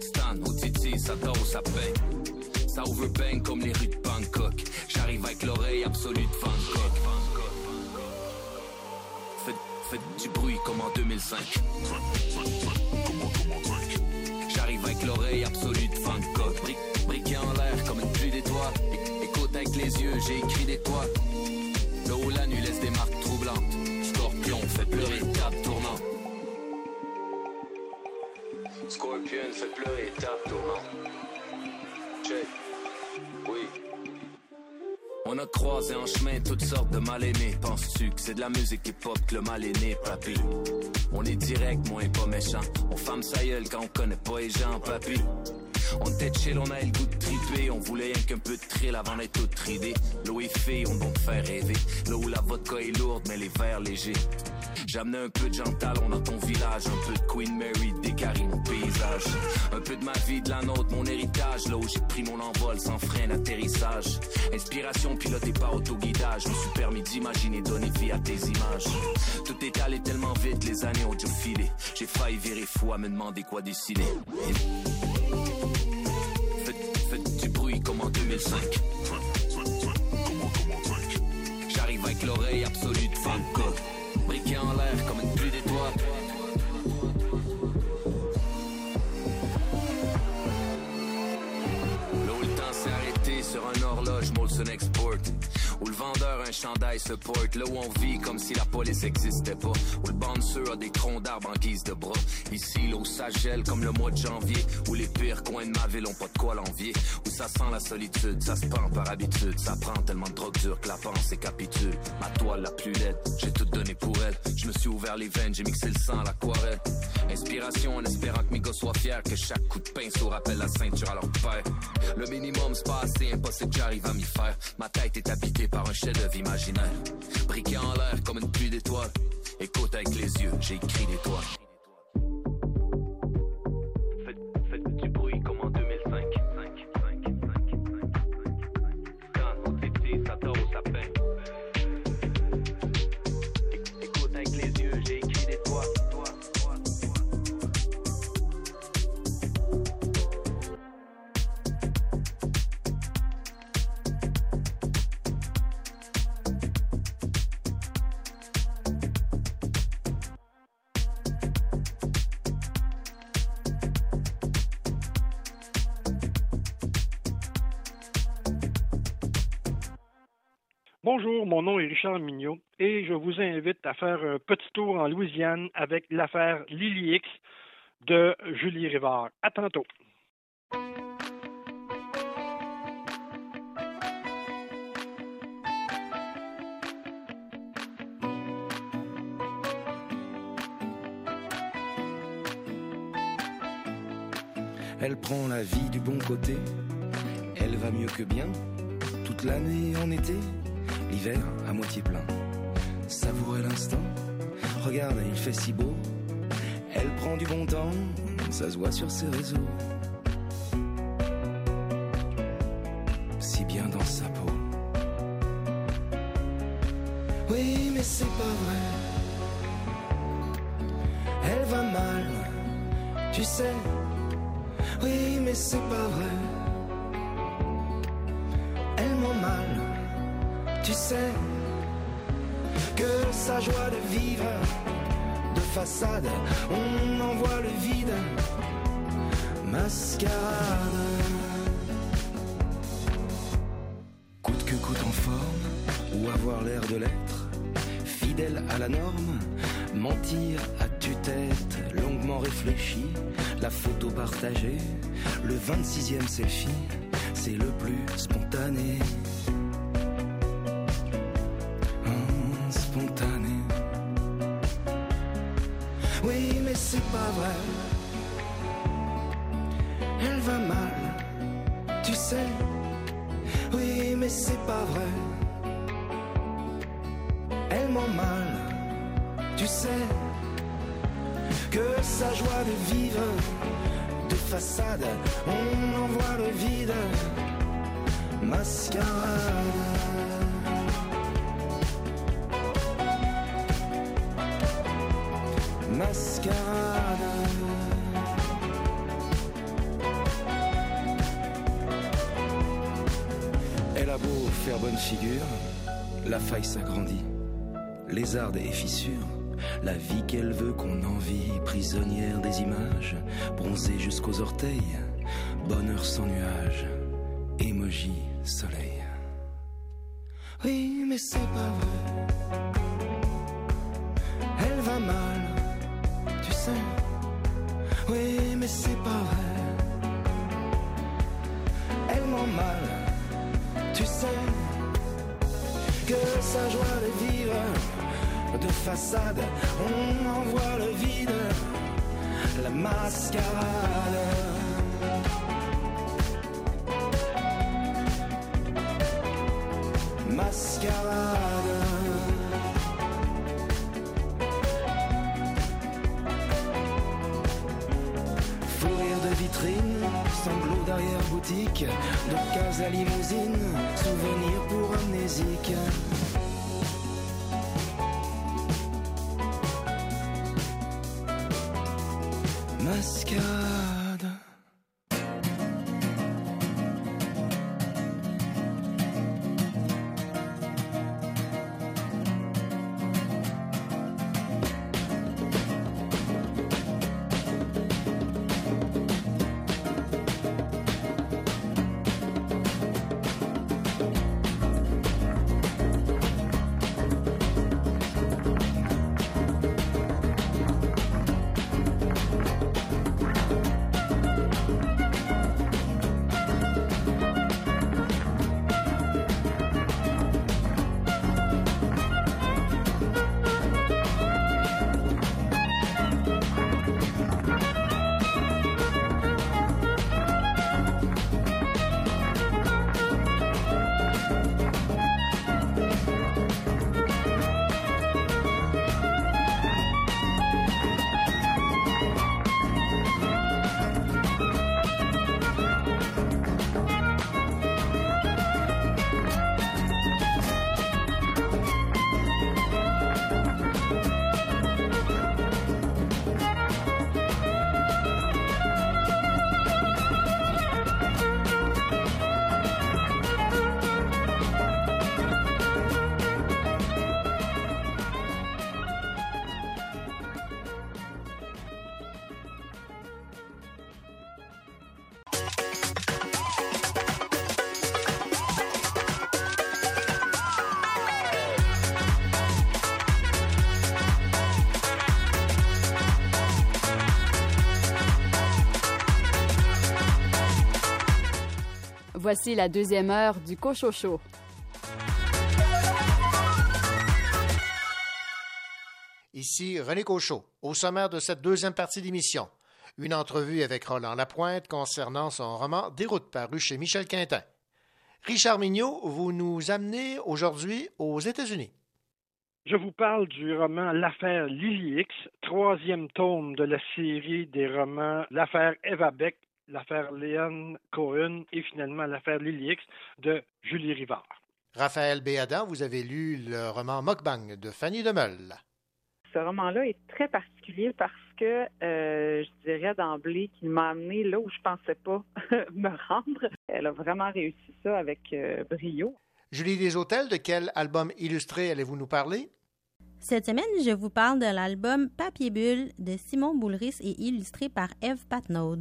Stan, au Titi, ça dort ça paye. Ça overbang comme les rues de Bangkok. J'arrive avec l'oreille absolue de Gogh. Faites, faites du bruit comme en 2005. J'arrive avec l'oreille absolue de Van Gogh. Bri briqué en l'air comme une pluie d'étoiles. Écoute avec les yeux, j'ai écrit des toits. Là où la nuit laisse des marques troublantes. Scorpion fait pleurer table tournante. Scorpion fait pleurer table tournante. Check. Oui. On a croisé en chemin toutes sortes de mal aimés. Penses-tu que c'est de la musique hip-hop que le mal est papy? On est direct, moi et pas méchant. On femme sa gueule quand on connaît pas les gens, papy. On était chill, on a le goût de triper. On voulait rien qu'un peu de thrill avant d'être tout tridé. L'eau est fée, on donc fait rêver. Là où la vodka est lourde, mais les verres légers. J'amenais un peu de Jean Talon dans ton village, un peu de Queen Mary, décarie mon paysage. Un peu de ma vie, de la nôtre, mon héritage, là où j'ai pris mon envol sans frein d'atterrissage. Inspiration pilotée par autoguidage, je me suis permis d'imaginer donner vie à tes images. Tout est allé tellement vite, les années ont dû filer. J'ai failli virer fou à me demander quoi dessiner. Faites, du bruit comme en 2005. J'arrive avec l'oreille absolue de Van. Briqué en l'air comme une pluie d'étoiles. Là où le temps s'est arrêté sur un horloge Molson Export. Où le vendeur un chandail se porte. Là où on vit comme si la police existait pas. Où le bouncer a des troncs d'arbres en guise de bras. Ici, là où ça gèle comme le mois de janvier. Où les pires coins de ma ville ont pas de quoi l'envier. Où ça sent la solitude, ça se pend par habitude. Ça prend tellement de drogue dure que la pensée capitule. Ma toile la plus laide, j'ai tout donné pour elle. Je me suis ouvert les veines, j'ai mixé le sang à l'aquarelle. Inspiration en espérant que mes gars soient fiers. Que chaque coup de pinceau rappelle la ceinture à leur père. Le minimum, c'est pas assez impossible, j'arrive à m'y faire. Ma tête est habitée par un chef-d'œuvre imaginaire. Briqué en l'air comme une pluie d'étoiles. Écoute avec les yeux, j'ai écrit Bonjour, mon nom est Richard Mignot et je vous invite à faire un petit tour en Louisiane avec l'affaire Lily X de Julie Rivard. À tantôt. Elle prend la vie du bon côté, elle va mieux que bien, toute l'année en été, l'hiver à moitié plein. Savourer l'instant, regarde, il fait si beau, elle prend du bon temps, ça se voit sur ses réseaux. Si bien dans sa peau. Oui, mais c'est pas vrai. Elle va mal, tu sais. Oui, mais c'est pas vrai. Que sa joie de vivre, de façade, on en voit le vide. Mascarade. Coûte que coûte en forme, ou avoir l'air de l'être, fidèle à la norme, mentir à tue-tête, longuement réfléchi, la photo partagée, le 26e selfie, c'est le plus spontané. C'est pas vrai. Elle va mal, tu sais. Oui, mais c'est pas vrai. Elle ment mal, tu sais. que sa joie de vivre de façade, on envoie le vide. Mascarade. Faire bonne figure, la faille s'agrandit, lézarde et fissure, la vie qu'elle veut qu'on envie, prisonnière des images, bronzée jusqu'aux orteils, bonheur sans nuage, émoji soleil. Oui, mais c'est pas vrai. Elle va mal, tu sais. Oui, mais c'est pas vrai. Elle ment mal, tu sais. Sa joie de vivre de façade, on envoie le vide, la mascarade. Mascarade. Fou rire de vitrine, sanglots d'arrière-boutique, de case à limousine, souvenir pour amnésique. Voici la deuxième heure du Cochocho. Ici René Cochot, au sommaire de cette deuxième partie d'émission. Une entrevue avec Roland Lapointe concernant son roman Des routes paru chez Michel Quintin. Richard Mignot, vous nous amenez aujourd'hui aux États-Unis. Je vous parle du roman L'affaire Lily X, troisième tome de la série des romans L'affaire Eva Beck, L'affaire Léon Cohen et finalement L'affaire Lily X de Julie Rivard. Raphaël Béadan, vous avez lu le roman Mockbang de Fanny Demeule. Ce roman-là est très particulier parce que euh, je dirais d'emblée qu'il m'a amené là où je pensais pas me rendre. Elle a vraiment réussi ça avec euh, brio. Julie Deshôtels, de quel album illustré allez-vous nous parler? Cette semaine, je vous parle de l'album Papier Bulle de Simon Boulris et illustré par Eve Patnaud.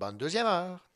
Bonne deuxième heure.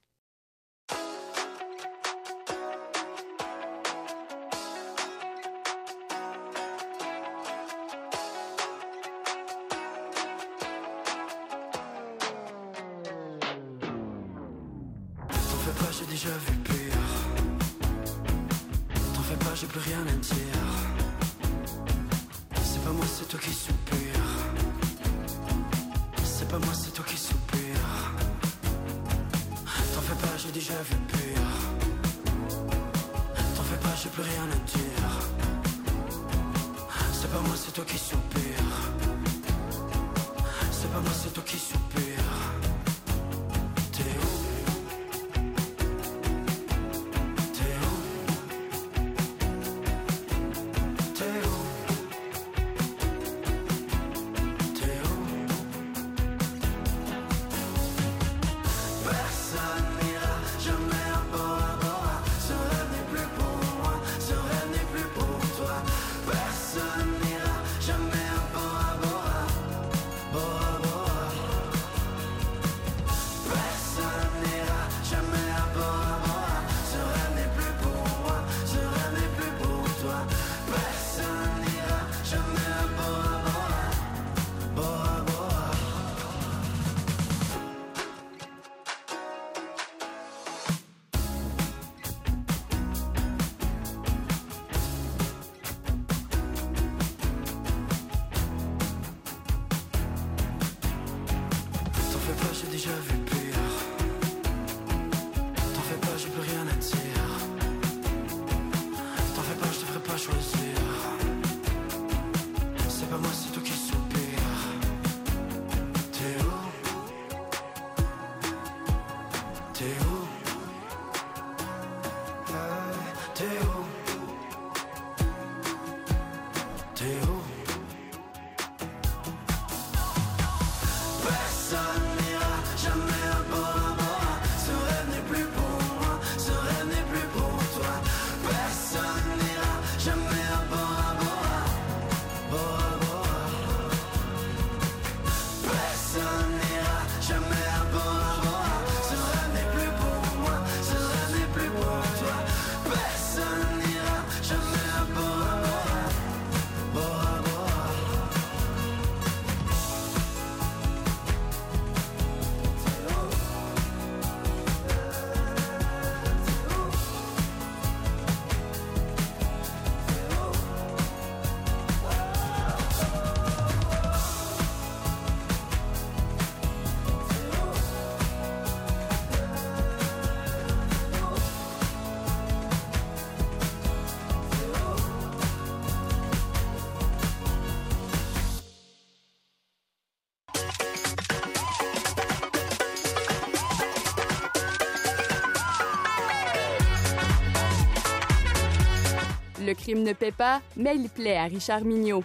Crime ne paie pas, mais il plaît à Richard Mignot.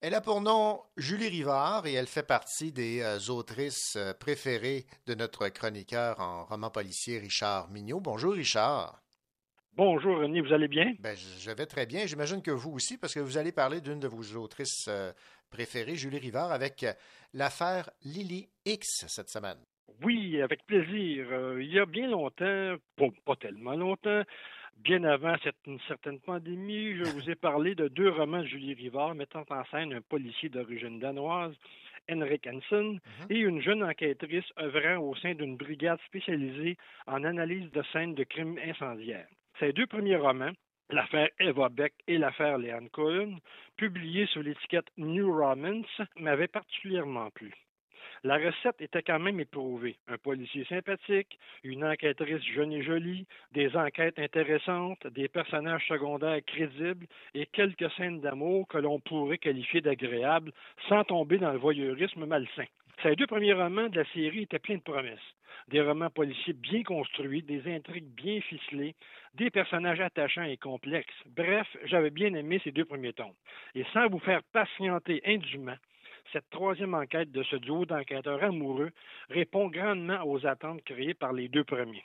Elle a pour nom Julie Rivard et elle fait partie des euh, autrices euh, préférées de notre chroniqueur en roman policier Richard Mignot. Bonjour Richard. Bonjour René, vous allez bien? Ben, je vais très bien. J'imagine que vous aussi, parce que vous allez parler d'une de vos autrices euh, préférées, Julie Rivard, avec euh, l'affaire Lily X cette semaine. Oui, avec plaisir. Euh, il y a bien longtemps, bon, pas tellement longtemps, bien avant cette, une certaine pandémie, je vous ai parlé de deux romans de Julie Rivard mettant en scène un policier d'origine danoise, Henrik Hansen, et une jeune enquêtrice œuvrant au sein d'une brigade spécialisée en analyse de scènes de crimes incendiaires. Ces deux premiers romans, l'affaire Eva Beck et l'affaire Leanne Cohen, publiés sous l'étiquette New Romance, m'avaient particulièrement plu. La recette était quand même éprouvée. Un policier sympathique, une enquêtrice jeune et jolie, des enquêtes intéressantes, des personnages secondaires crédibles et quelques scènes d'amour que l'on pourrait qualifier d'agréables sans tomber dans le voyeurisme malsain. Ces deux premiers romans de la série étaient pleins de promesses. Des romans policiers bien construits, des intrigues bien ficelées, des personnages attachants et complexes. Bref, j'avais bien aimé ces deux premiers tomes. Et sans vous faire patienter indûment, cette troisième enquête de ce duo d'enquêteurs amoureux répond grandement aux attentes créées par les deux premiers.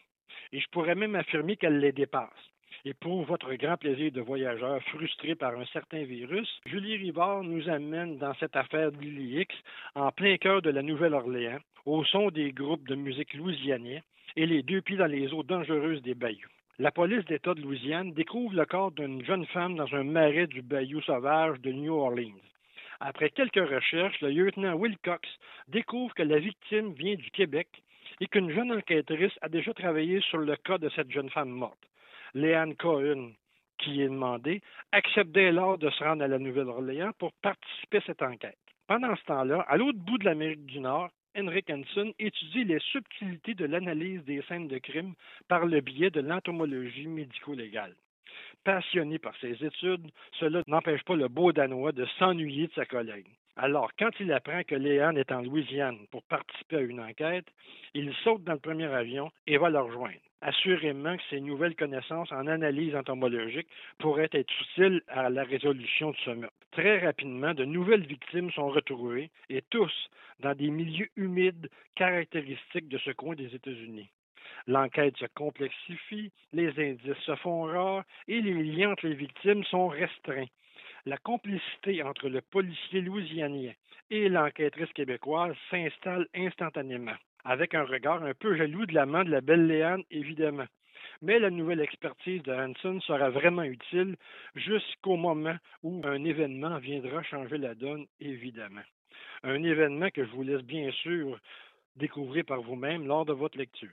Et je pourrais même affirmer qu'elle les dépasse. Et pour votre grand plaisir de voyageurs frustrés par un certain virus, Julie Rivard nous amène dans cette affaire de Lily X en plein cœur de la Nouvelle-Orléans, au son des groupes de musique louisianiens et les deux pieds dans les eaux dangereuses des bayous. La police d'État de Louisiane découvre le corps d'une jeune femme dans un marais du bayou sauvage de New Orleans. Après quelques recherches, le lieutenant Wilcox découvre que la victime vient du Québec et qu'une jeune enquêtrice a déjà travaillé sur le cas de cette jeune femme morte. Léanne Cohen, qui est demandée, accepte dès lors de se rendre à la Nouvelle-Orléans pour participer à cette enquête. Pendant ce temps-là, à l'autre bout de l'Amérique du Nord, Henrik Hansen étudie les subtilités de l'analyse des scènes de crime par le biais de l'entomologie médico-légale. Passionné par ses études, cela n'empêche pas le beau Danois de s'ennuyer de sa collègue. Alors, quand il apprend que Léon est en Louisiane pour participer à une enquête, il saute dans le premier avion et va le rejoindre. Assurément que ses nouvelles connaissances en analyse entomologique pourraient être utiles à la résolution de ce meurtre. Très rapidement, de nouvelles victimes sont retrouvées et tous dans des milieux humides caractéristiques de ce coin des États-Unis. L'enquête se complexifie, les indices se font rares et les liens entre les victimes sont restreints. La complicité entre le policier louisianien et l'enquêtrice québécoise s'installe instantanément, avec un regard un peu jaloux de l'amant de la belle Léane, évidemment. Mais la nouvelle expertise de Hanson sera vraiment utile jusqu'au moment où un événement viendra changer la donne, évidemment. Un événement que je vous laisse bien sûr découvrir par vous-même lors de votre lecture.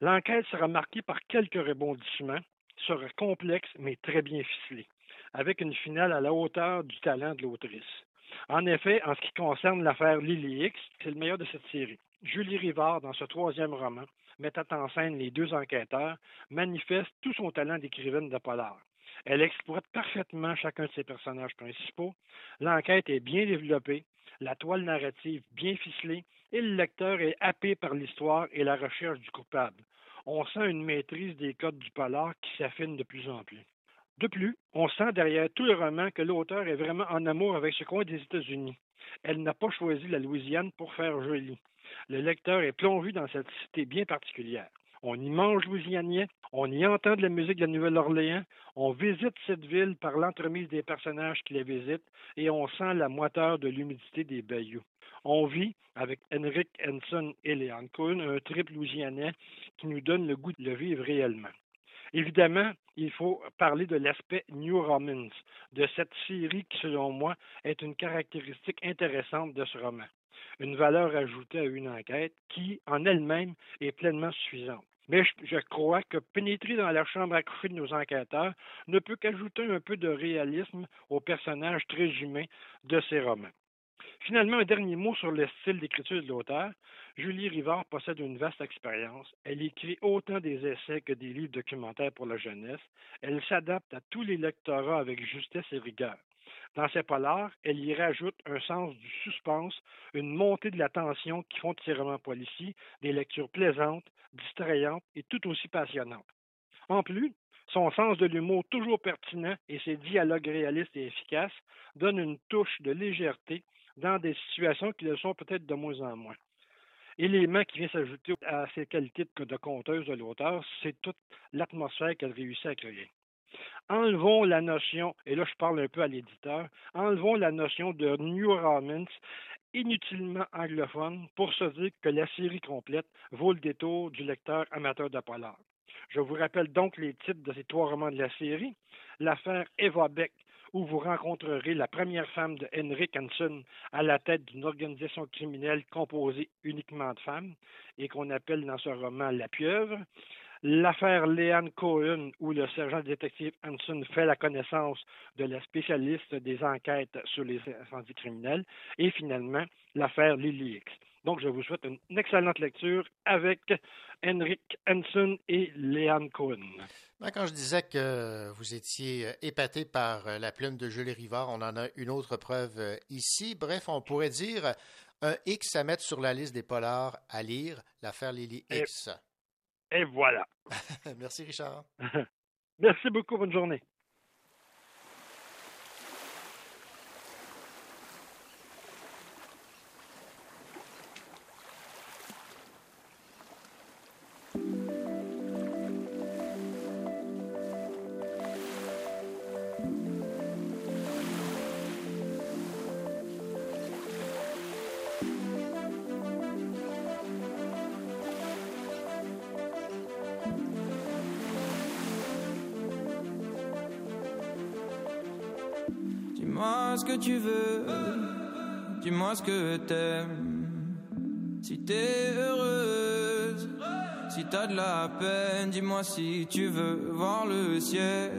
L'enquête sera marquée par quelques rebondissements, sera complexe mais très bien ficelée, avec une finale à la hauteur du talent de l'autrice. En effet, en ce qui concerne l'affaire Lily X, c'est le meilleur de cette série. Julie Rivard, dans ce troisième roman, mettant en scène les deux enquêteurs, manifeste tout son talent d'écrivaine de polar. Elle exploite parfaitement chacun de ses personnages principaux. L'enquête est bien développée, la toile narrative bien ficelée et le lecteur est happé par l'histoire et la recherche du coupable. On sent une maîtrise des codes du polar qui s'affine de plus en plus. De plus, on sent derrière tout le roman que l'auteur est vraiment en amour avec ce coin des États-Unis. Elle n'a pas choisi la Louisiane pour faire joli. Le lecteur est plongé dans cette cité bien particulière. On y mange louisianien, on y entend de la musique de la Nouvelle-Orléans, on visite cette ville par l'entremise des personnages qui la visitent et on sent la moiteur de l'humidité des bayous. On vit, avec Henrik Henson et Leon Cohen, un trip louisianais qui nous donne le goût de le vivre réellement. Évidemment, il faut parler de l'aspect New Romans, de cette série qui, selon moi, est une caractéristique intéressante de ce roman. Une valeur ajoutée à une enquête qui, en elle-même, est pleinement suffisante. Mais je, crois que pénétrer dans la chambre à coucher de nos enquêteurs ne peut qu'ajouter un peu de réalisme aux personnages très humains de ces romans. Finalement, un dernier mot sur le style d'écriture de l'auteur. Julie Rivard possède une vaste expérience. Elle écrit autant des essais que des livres documentaires pour la jeunesse. Elle s'adapte à tous les lectorats avec justesse et rigueur. Dans ses polars, elle y rajoute un sens du suspense, une montée de la tension qui font de ses romans policiers des lectures plaisantes, distrayantes et tout aussi passionnantes. En plus, son sens de l'humour toujours pertinent et ses dialogues réalistes et efficaces donnent une touche de légèreté dans des situations qui le sont peut-être de moins en moins. Élément qui vient s'ajouter à ses qualités de conteuse de l'auteur, c'est toute l'atmosphère qu'elle réussit à créer. Enlevons la notion, et là je parle un peu à l'éditeur, enlevons la notion de New Romance inutilement anglophone pour se dire que la série complète vaut le détour du lecteur amateur de polar. Je vous rappelle donc les titres de ces trois romans de la série. L'affaire Eva Beck, où vous rencontrerez la première femme de Henrik Hansen à la tête d'une organisation criminelle composée uniquement de femmes et qu'on appelle dans ce roman La pieuvre l'affaire Leanne Cohen, où le sergent détective Hanson fait la connaissance de la spécialiste des enquêtes sur les incendies criminels, et finalement l'affaire Lily X. Donc, je vous souhaite une excellente lecture avec Henrik Hanson et Leanne Cohen. Quand je disais que vous étiez épaté par la plume de Julie Rivard, on en a une autre preuve ici. Bref, on pourrait dire un X à mettre sur la liste des polars à lire, l'affaire Lily X. Et voilà. Merci, Richard. Merci beaucoup. Bonne journée. Tu veux, dis-moi ce que t'aimes. Si t'es heureuse, si t'as de la peine, dis-moi si tu veux voir le ciel.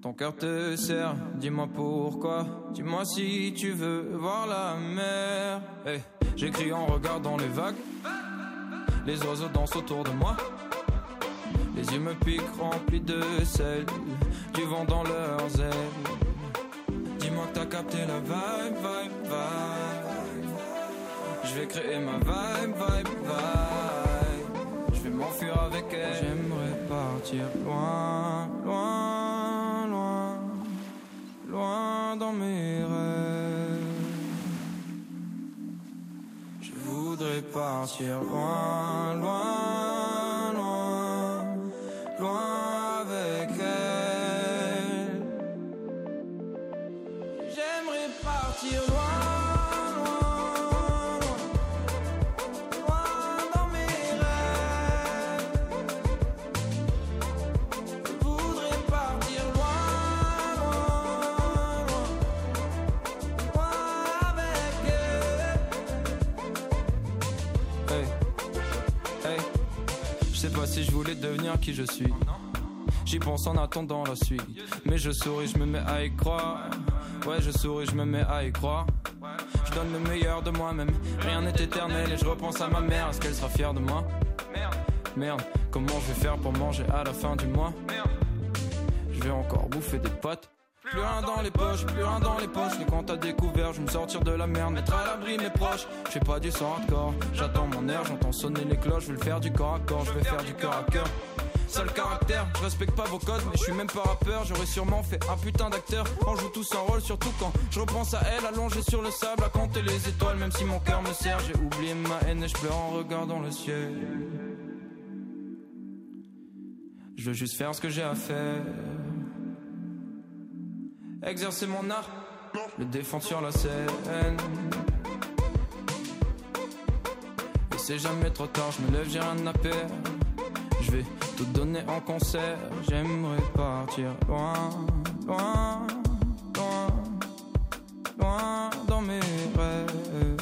Ton cœur te sert, dis-moi pourquoi. Dis-moi si tu veux voir la mer. Hey, J'écris en regardant les vagues. Les oiseaux dansent autour de moi. Les yeux me piquent remplis de sel. Du vent dans leurs ailes. Dis-moi que t'as capté la vibe, vibe, vibe. Je vais créer ma vibe, vibe, vibe. Je vais m'enfuir avec elle. J'aimerais partir loin, loin, loin, loin dans mes rêves. Je voudrais partir loin, loin, loin, loin qui je suis. J'y pense en attendant la suite. Mais je souris, je me mets à y croire. Ouais, je souris, je me mets à y croire. Je donne le meilleur de moi-même. Rien n'est éternel et je repense à ma mère. Est-ce qu'elle sera fière de moi? Merde, comment je vais faire pour manger à la fin du mois? Je vais encore bouffer des potes. Plus rien dans les poches, plus rien dans les poches. Les comptes à découvert, je vais me sortir de la merde, mettre à l'abri mes proches. Je fais pas du sang hardcore, j'attends mon air, j'entends sonner les cloches. Je vais le faire du corps à corps, je vais faire du cœur à cœur. Seul caractère, je respecte pas vos codes, mais je suis même pas rappeur. J'aurais sûrement fait un putain d'acteur. On joue tous un rôle, surtout quand je repense à elle, allongée sur le sable, à compter les étoiles, même si mon cœur me sert. J'ai oublié ma haine et je pleure en regardant le ciel. Je veux juste faire ce que j'ai à faire. Exercer mon art, le défendre sur la scène. Et c'est jamais trop tard, je me lève, j'ai rien à perdre. Je vais tout donner en concert. J'aimerais partir loin, loin, loin, loin dans mes rêves.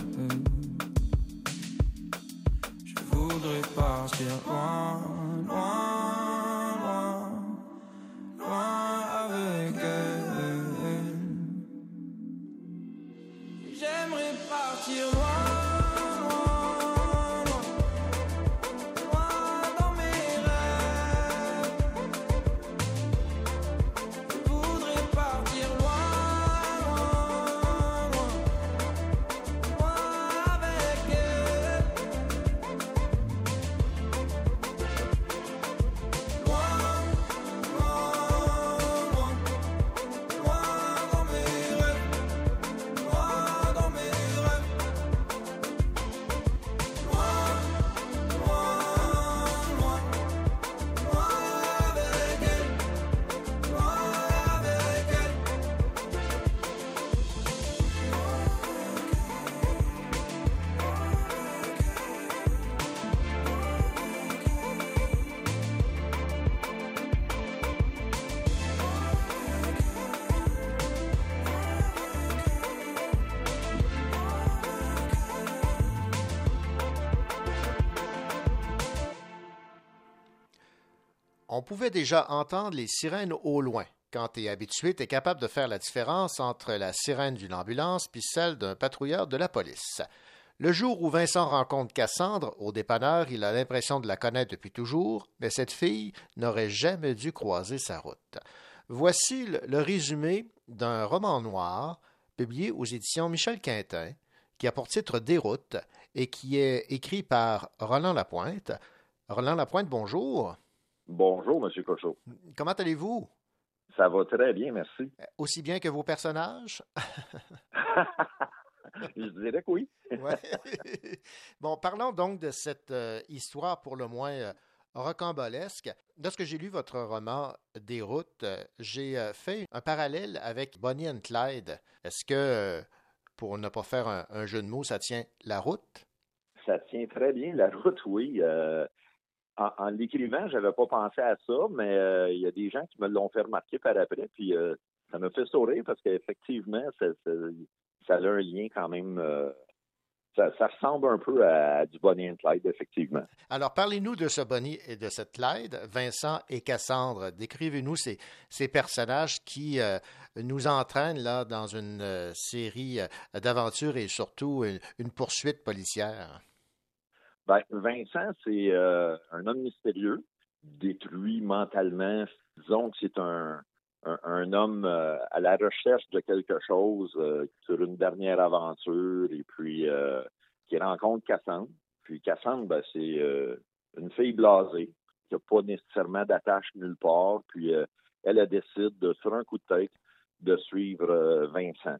Je voudrais partir loin, loin, J'aimerais partir loin. On pouvait déjà entendre les sirènes au loin. Quand tu es habitué, tu es capable de faire la différence entre la sirène d'une ambulance puis celle d'un patrouilleur de la police. Le jour où Vincent rencontre Cassandre au dépanneur, il a l'impression de la connaître depuis toujours, mais cette fille n'aurait jamais dû croiser sa route. Voici le, résumé d'un roman noir publié aux éditions Michel Quintin, qui a pour titre Déroute et qui est écrit par Roland Lapointe. Roland Lapointe, bonjour. Bonjour, M. Cochot. Comment allez-vous? Ça va très bien, merci. Aussi bien que vos personnages? Je dirais que oui. Ouais. bon, parlons donc de cette euh, histoire pour le moins euh, rocambolesque. Lorsque j'ai lu votre roman Des routes, euh, j'ai euh, fait un parallèle avec Bonnie and Clyde. Est-ce que, euh, pour ne pas faire un, un jeu de mots, ça tient la route? Ça tient très bien la route, oui. En en l'écrivant, j'avais pas pensé à ça, mais euh, il y a des gens qui me l'ont fait remarquer par après, puis euh, ça me fait sourire parce qu'effectivement, ça, a un lien quand même euh, ça, ressemble un peu à, du Bonnie et Clyde, effectivement. Alors, parlez-nous de ce Bonnie et de cette Clyde, Vincent et Cassandre. Décrivez-nous ces, personnages qui euh, nous entraînent là dans une série d'aventures et surtout une, poursuite policière. Ben, Vincent, c'est un homme mystérieux, détruit mentalement. Disons que c'est un, un, homme euh, à la recherche de quelque chose euh, sur une dernière aventure et puis euh, qui rencontre Cassandre. Puis Cassandre, ben, c'est une fille blasée qui n'a pas nécessairement d'attache nulle part. Puis elle, elle décide, de, sur un coup de tête, de suivre Vincent.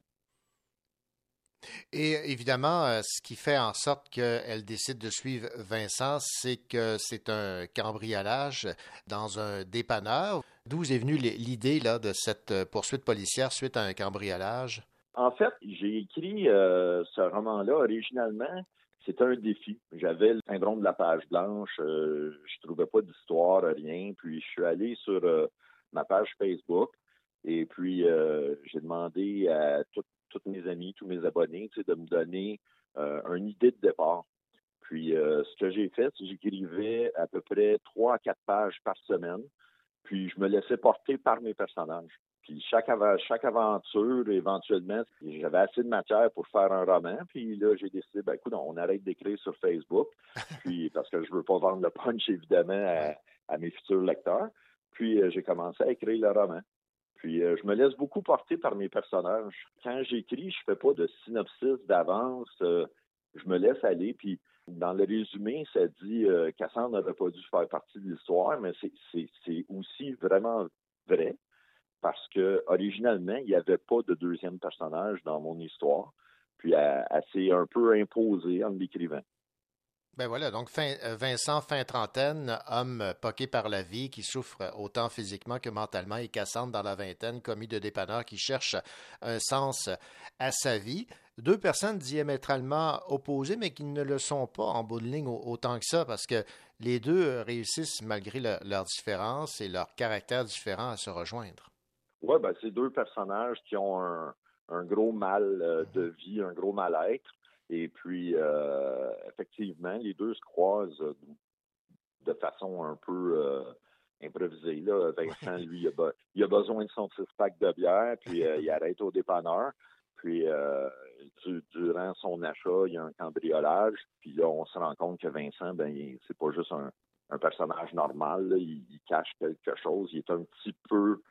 Et évidemment, ce qui fait en sorte qu'elle décide de suivre Vincent, c'est que c'est un cambriolage dans un dépanneur. D'où est venue l'idée là, de cette euh, poursuite policière suite à un cambriolage? En fait, j'ai écrit euh, ce roman-là originalement. C'était un défi. J'avais le syndrome de la page blanche. Euh, je trouvais pas d'histoire, rien. Puis je suis allé sur ma page Facebook et puis j'ai demandé à toutes mes amis, tous mes abonnés, de me donner une idée de départ. Puis ce que j'ai fait, c'est j'écrivais à peu près trois à quatre pages par semaine. Puis je me laissais porter par mes personnages. Puis chaque, chaque aventure, éventuellement, j'avais assez de matière pour faire un roman. Puis là, j'ai décidé, ben écoute, on arrête d'écrire sur Facebook. Puis parce que je veux pas vendre le punch, évidemment, à, mes futurs lecteurs. Puis euh, j'ai commencé à écrire le roman. Puis euh, je me laisse beaucoup porter par mes personnages. Quand j'écris, je fais pas de synopsis d'avance. Euh, je me laisse aller. Puis dans le résumé, ça dit euh, Cassandre n'aurait pas dû faire partie de l'histoire, mais c'est aussi vraiment vrai parce que originalement, il n'y avait pas de deuxième personnage dans mon histoire. Puis elle, s'est un peu imposée en l'écrivant. Ben voilà, donc euh, Vincent, fin trentaine, homme poqué par la vie, qui souffre autant physiquement que mentalement, et Cassandre dans la vingtaine, commis de dépanneur qui cherche un sens à sa vie deux personnes diamétralement opposées, mais qui ne le sont pas en bout de ligne autant que ça, parce que les deux euh, réussissent, malgré leurs différences et leurs caractères différents, à se rejoindre. Oui, ben, c'est deux personnages qui ont un, gros mal euh, de mm-hmm. vie, un gros mal-être. Et puis, euh, effectivement, les deux se croisent de façon un peu improvisée. Là. Vincent, lui, il a, besoin de son six-pack de bière, puis il arrête au dépanneur. Puis, euh, durant son achat, il y a un cambriolage. Puis là, on se rend compte que Vincent, ben, c'est pas juste un, personnage normal. Il, cache quelque chose. Il est un petit peu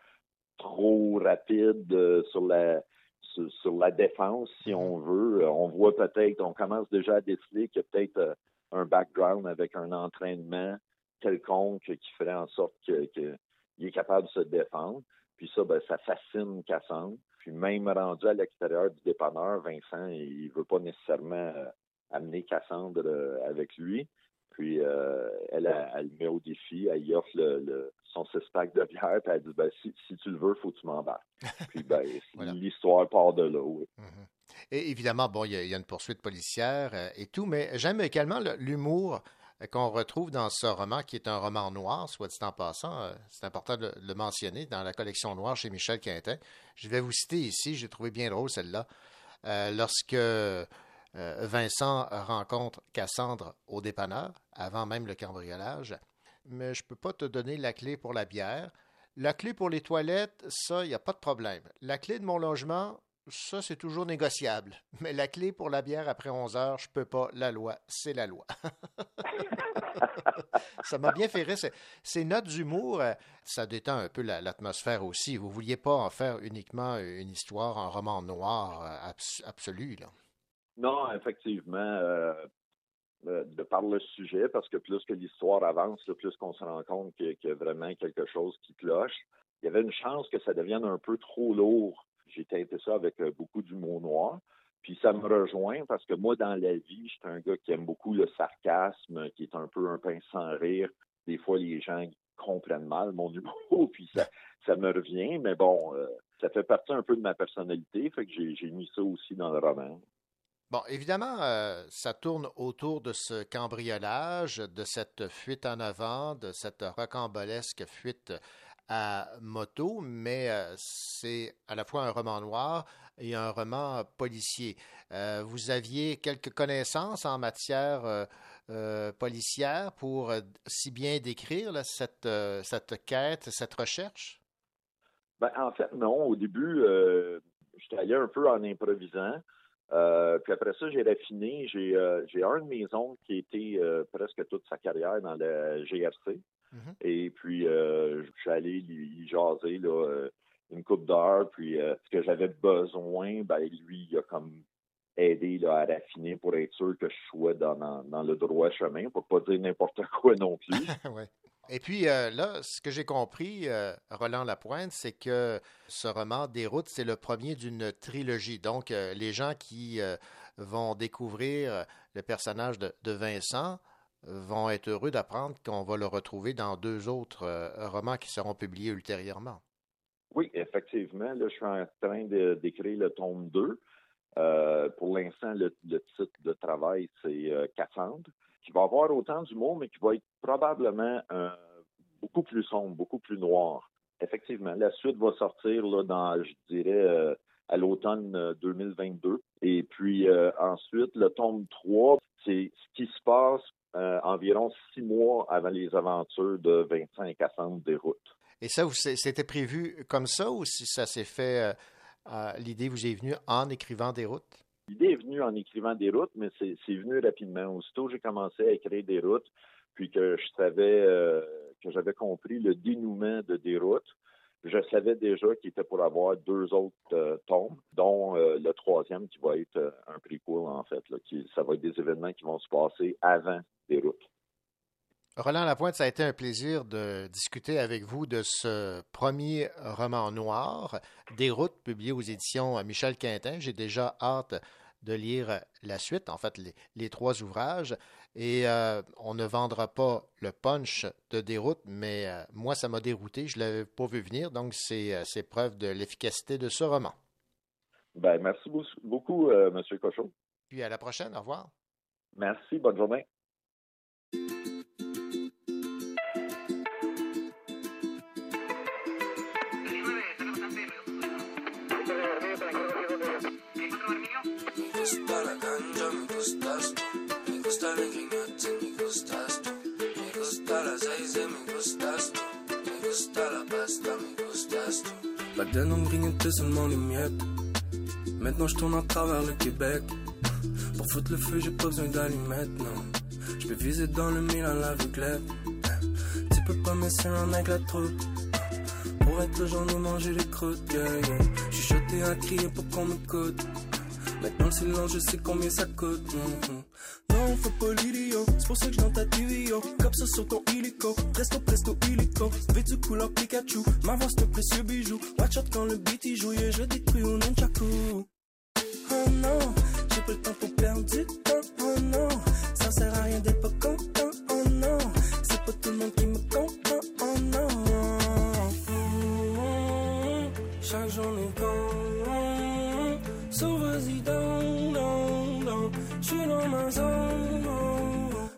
trop rapide euh, sur la sur, la défense, si on veut. On voit peut-être, on commence déjà à déceler qu'il y a peut-être euh, un background avec un entraînement quelconque qui ferait en sorte qu'il est capable de se défendre. Puis ça, ben, ça fascine Cassandre. Puis même rendu à l'extérieur du dépanneur, Vincent, il veut pas nécessairement euh, amener Cassandre euh, avec lui. Puis euh, elle, elle, met au défi, elle y offre le, son six-pack de bière, puis elle dit ben, si, tu le veux, faut que tu m'embarques. puis ben, l'histoire part de là. Mm-hmm. Et évidemment, bon, il y, a une poursuite policière et tout, mais j'aime également l'humour qu'on retrouve dans ce roman, qui est un roman noir, soit dit en passant, euh, c'est important de le mentionner, dans la collection noire chez Michel Quintin. Je vais vous citer ici, j'ai trouvé bien drôle celle-là. Euh, lorsque euh, Vincent rencontre Cassandre au dépanneur, avant même le cambriolage, mais je ne peux pas te donner la clé pour la bière. La clé pour les toilettes, ça, il n'y a pas de problème. La clé de mon logement, ça, c'est toujours négociable. Mais la clé pour la bière après 11 heures, je peux pas. La loi, c'est la loi. ça m'a bien fait rire. Ces notes d'humour, euh, ça détend un peu l'atmosphère aussi. Vous vouliez pas en faire uniquement une histoire, un roman noir euh, absolu, là. Non, effectivement. Euh, de par le sujet, parce que plus que l'histoire avance, plus qu'on se rend compte qu'il y a vraiment quelque chose qui cloche. Il y avait une chance que ça devienne un peu trop lourd j'ai teinté ça avec euh, beaucoup d'humour noir. Puis ça me rejoint parce que moi, dans la vie, je suis un gars qui aime beaucoup le sarcasme, qui est un peu un pince sans rire. Des fois, les gens comprennent mal mon humour, puis ça, me revient. Mais bon, euh, ça fait partie un peu de ma personnalité, fait que j'ai mis ça aussi dans le roman. Bon, évidemment, euh, ça tourne autour de ce cambriolage, de cette fuite en avant, de cette rocambolesque fuite à moto, mais euh, c'est à la fois un roman noir et un roman policier. Euh, vous aviez quelques connaissances en matière policière pour si bien décrire cette, cette quête, cette recherche? Ben, en fait, non. Au début, j'étais allé un peu en improvisant. Euh, puis après ça, j'ai raffiné. J'ai euh, un de mes oncles qui a été euh, presque toute sa carrière dans la GRC. Mm-hmm. Et puis, je suis allé lui jaser là, une coupe d'heure. Puis, ce que j'avais besoin, ben, lui, il a comme aidé là, à raffiner pour être sûr que je sois dans, dans, dans le droit chemin, pour pas dire n'importe quoi non plus. ouais. Et puis euh, là, ce que j'ai compris, euh, Roland Lapointe, c'est que ce roman Des routes, c'est le premier d'une trilogie. Donc, euh, les gens qui vont découvrir le personnage de, Vincent vont être heureux d'apprendre qu'on va le retrouver dans deux autres romans qui seront publiés ultérieurement. Oui, effectivement. Là, je suis en train d'écrire le tome 2. pour l'instant, le, titre de travail, c'est Cassandre qui va avoir autant d'humour, mais qui va être probablement beaucoup plus sombre, beaucoup plus noir. Effectivement, la suite va sortir dans, je dirais, euh, à l'automne 2022. Euh, Et puis euh, ensuite, le tome 3, c'est ce qui se passe environ six mois avant les aventures de 25 à 100 des routes. Et ça, c'était prévu comme ça ou si ça s'est fait, l'idée vous est venue en écrivant des routes? L'idée est venue en écrivant des routes, mais c'est venu rapidement. Aussitôt j'ai commencé à écrire des routes, puis que je savais euh, que j'avais compris le dénouement de des routes, je savais déjà qu'il était pour avoir deux autres euh, tomes, dont euh, le troisième qui va être un prequel, en fait. qui, ça va être des événements qui vont se passer avant des routes. Roland Lapointe, ça a été un plaisir de discuter avec vous de ce premier roman noir, Des routes, publié aux éditions Michel Quintin. J'ai déjà hâte de lire la suite, en fait, les, trois ouvrages. Et euh, on ne vendra pas le punch de Déroute, mais euh, moi, ça m'a dérouté. Je ne l'avais pas vu venir, donc euh, c'est preuve de l'efficacité de ce roman. Ben, merci beaucoup, M. Cochon. Puis à la prochaine. Au revoir. Merci. Bonne journée. Baden, on me grignotait seulement les miettes. Maintenant je tourne à travers le Québec. Pour foutre le feu, j'ai pas besoin d'allumettes, non. Je peux viser dans le mille à l'aveuglette. Tu peux pas me un avec la troupe. Pour être le genre de manger les croûtes, yeah, yeah. J'suis choté à crier pour qu'on m'écoute. Maintenant le silence, je sais combien ça coûte. Mm-hmm. Non, faut pas l'idiot, c'est pour ça que j'entends ta TV, yo. Comme ça sur ton illico, presto, presto, illico. Vêtu couleur Pikachu, ma voix c'est un précieux bijou. Watch out quand le beat y joue, et je détruis au nunchaku. Oh non, j'ai pas le temps pour perdre du temps, oh non. Ça sert à rien d'être pas content, oh non. C'est pas tout le monde qui me comprend, oh non. Chaque journée quand, so vas-y down, down, down. J'suis dans ma zone,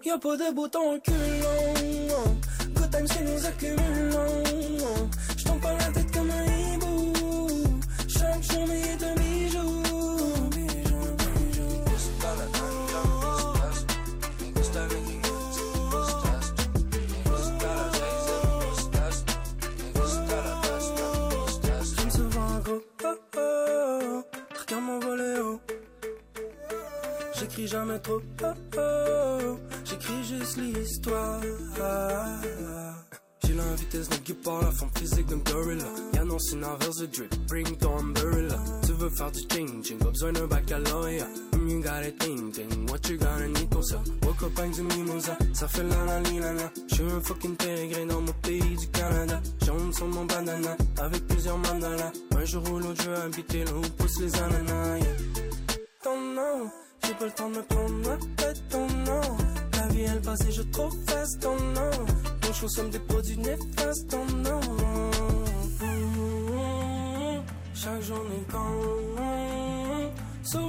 y'a pas de bouton reculant. Good time, c'est nous accumulons. J'tombe pas la tête comme un hibou. Chaque journée est un bijou. Trop, oh, oh. j'écris juste l'histoire. J'ai la vitesse d'un guépard, la forme physique d'un gorilla. Y'a non, c'est inverse de drip, bring ton umbrella. Tu veux faire du changing, pas besoin d'un baccalauréat. You got it, ting ting, what you gonna need pour ça? Woke up avec du mimosa, ça fait la la la la. J'suis un fucking pérégré dans mon pays du Canada. Jaune sur mon bandana, avec plusieurs mandalas. Un jour ou l'autre, je veux habiter là où poussent les ananas. Yeah. Ton nom. J'ai pas le temps de me prendre la tête, oh non. La vie elle passe et je trop fast, oh non. Nos choses sommes des produits néfastes, oh non. Chaque journée quand,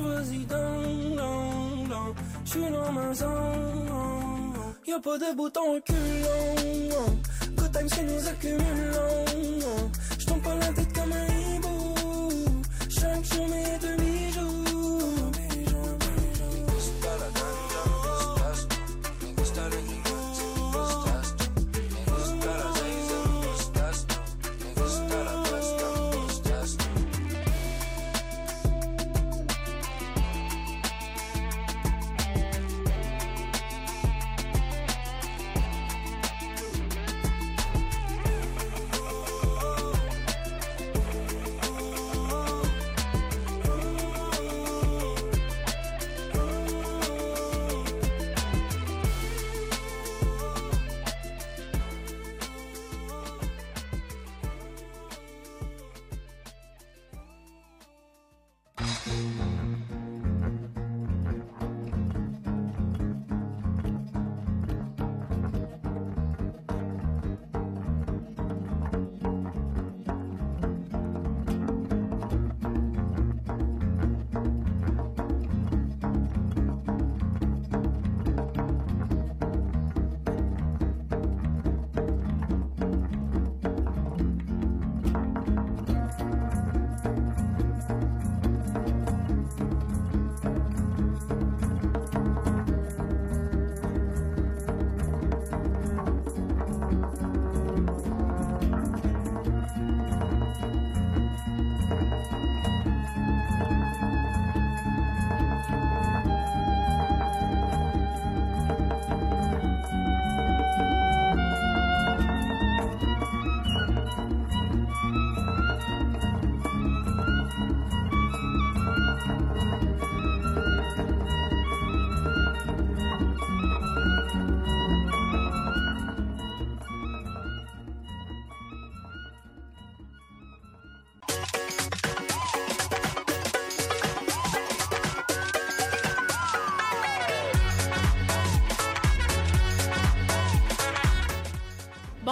vas-y down, down, down. J'suis dans ma zone, y'a pas de bouton reculant. Good time c'est nous accumulons. comme un hibou. Chaque journée est de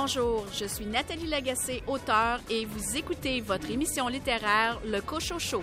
Bonjour, je suis Nathalie Lagacé, auteure, et vous écoutez votre émission littéraire Le Cochocho.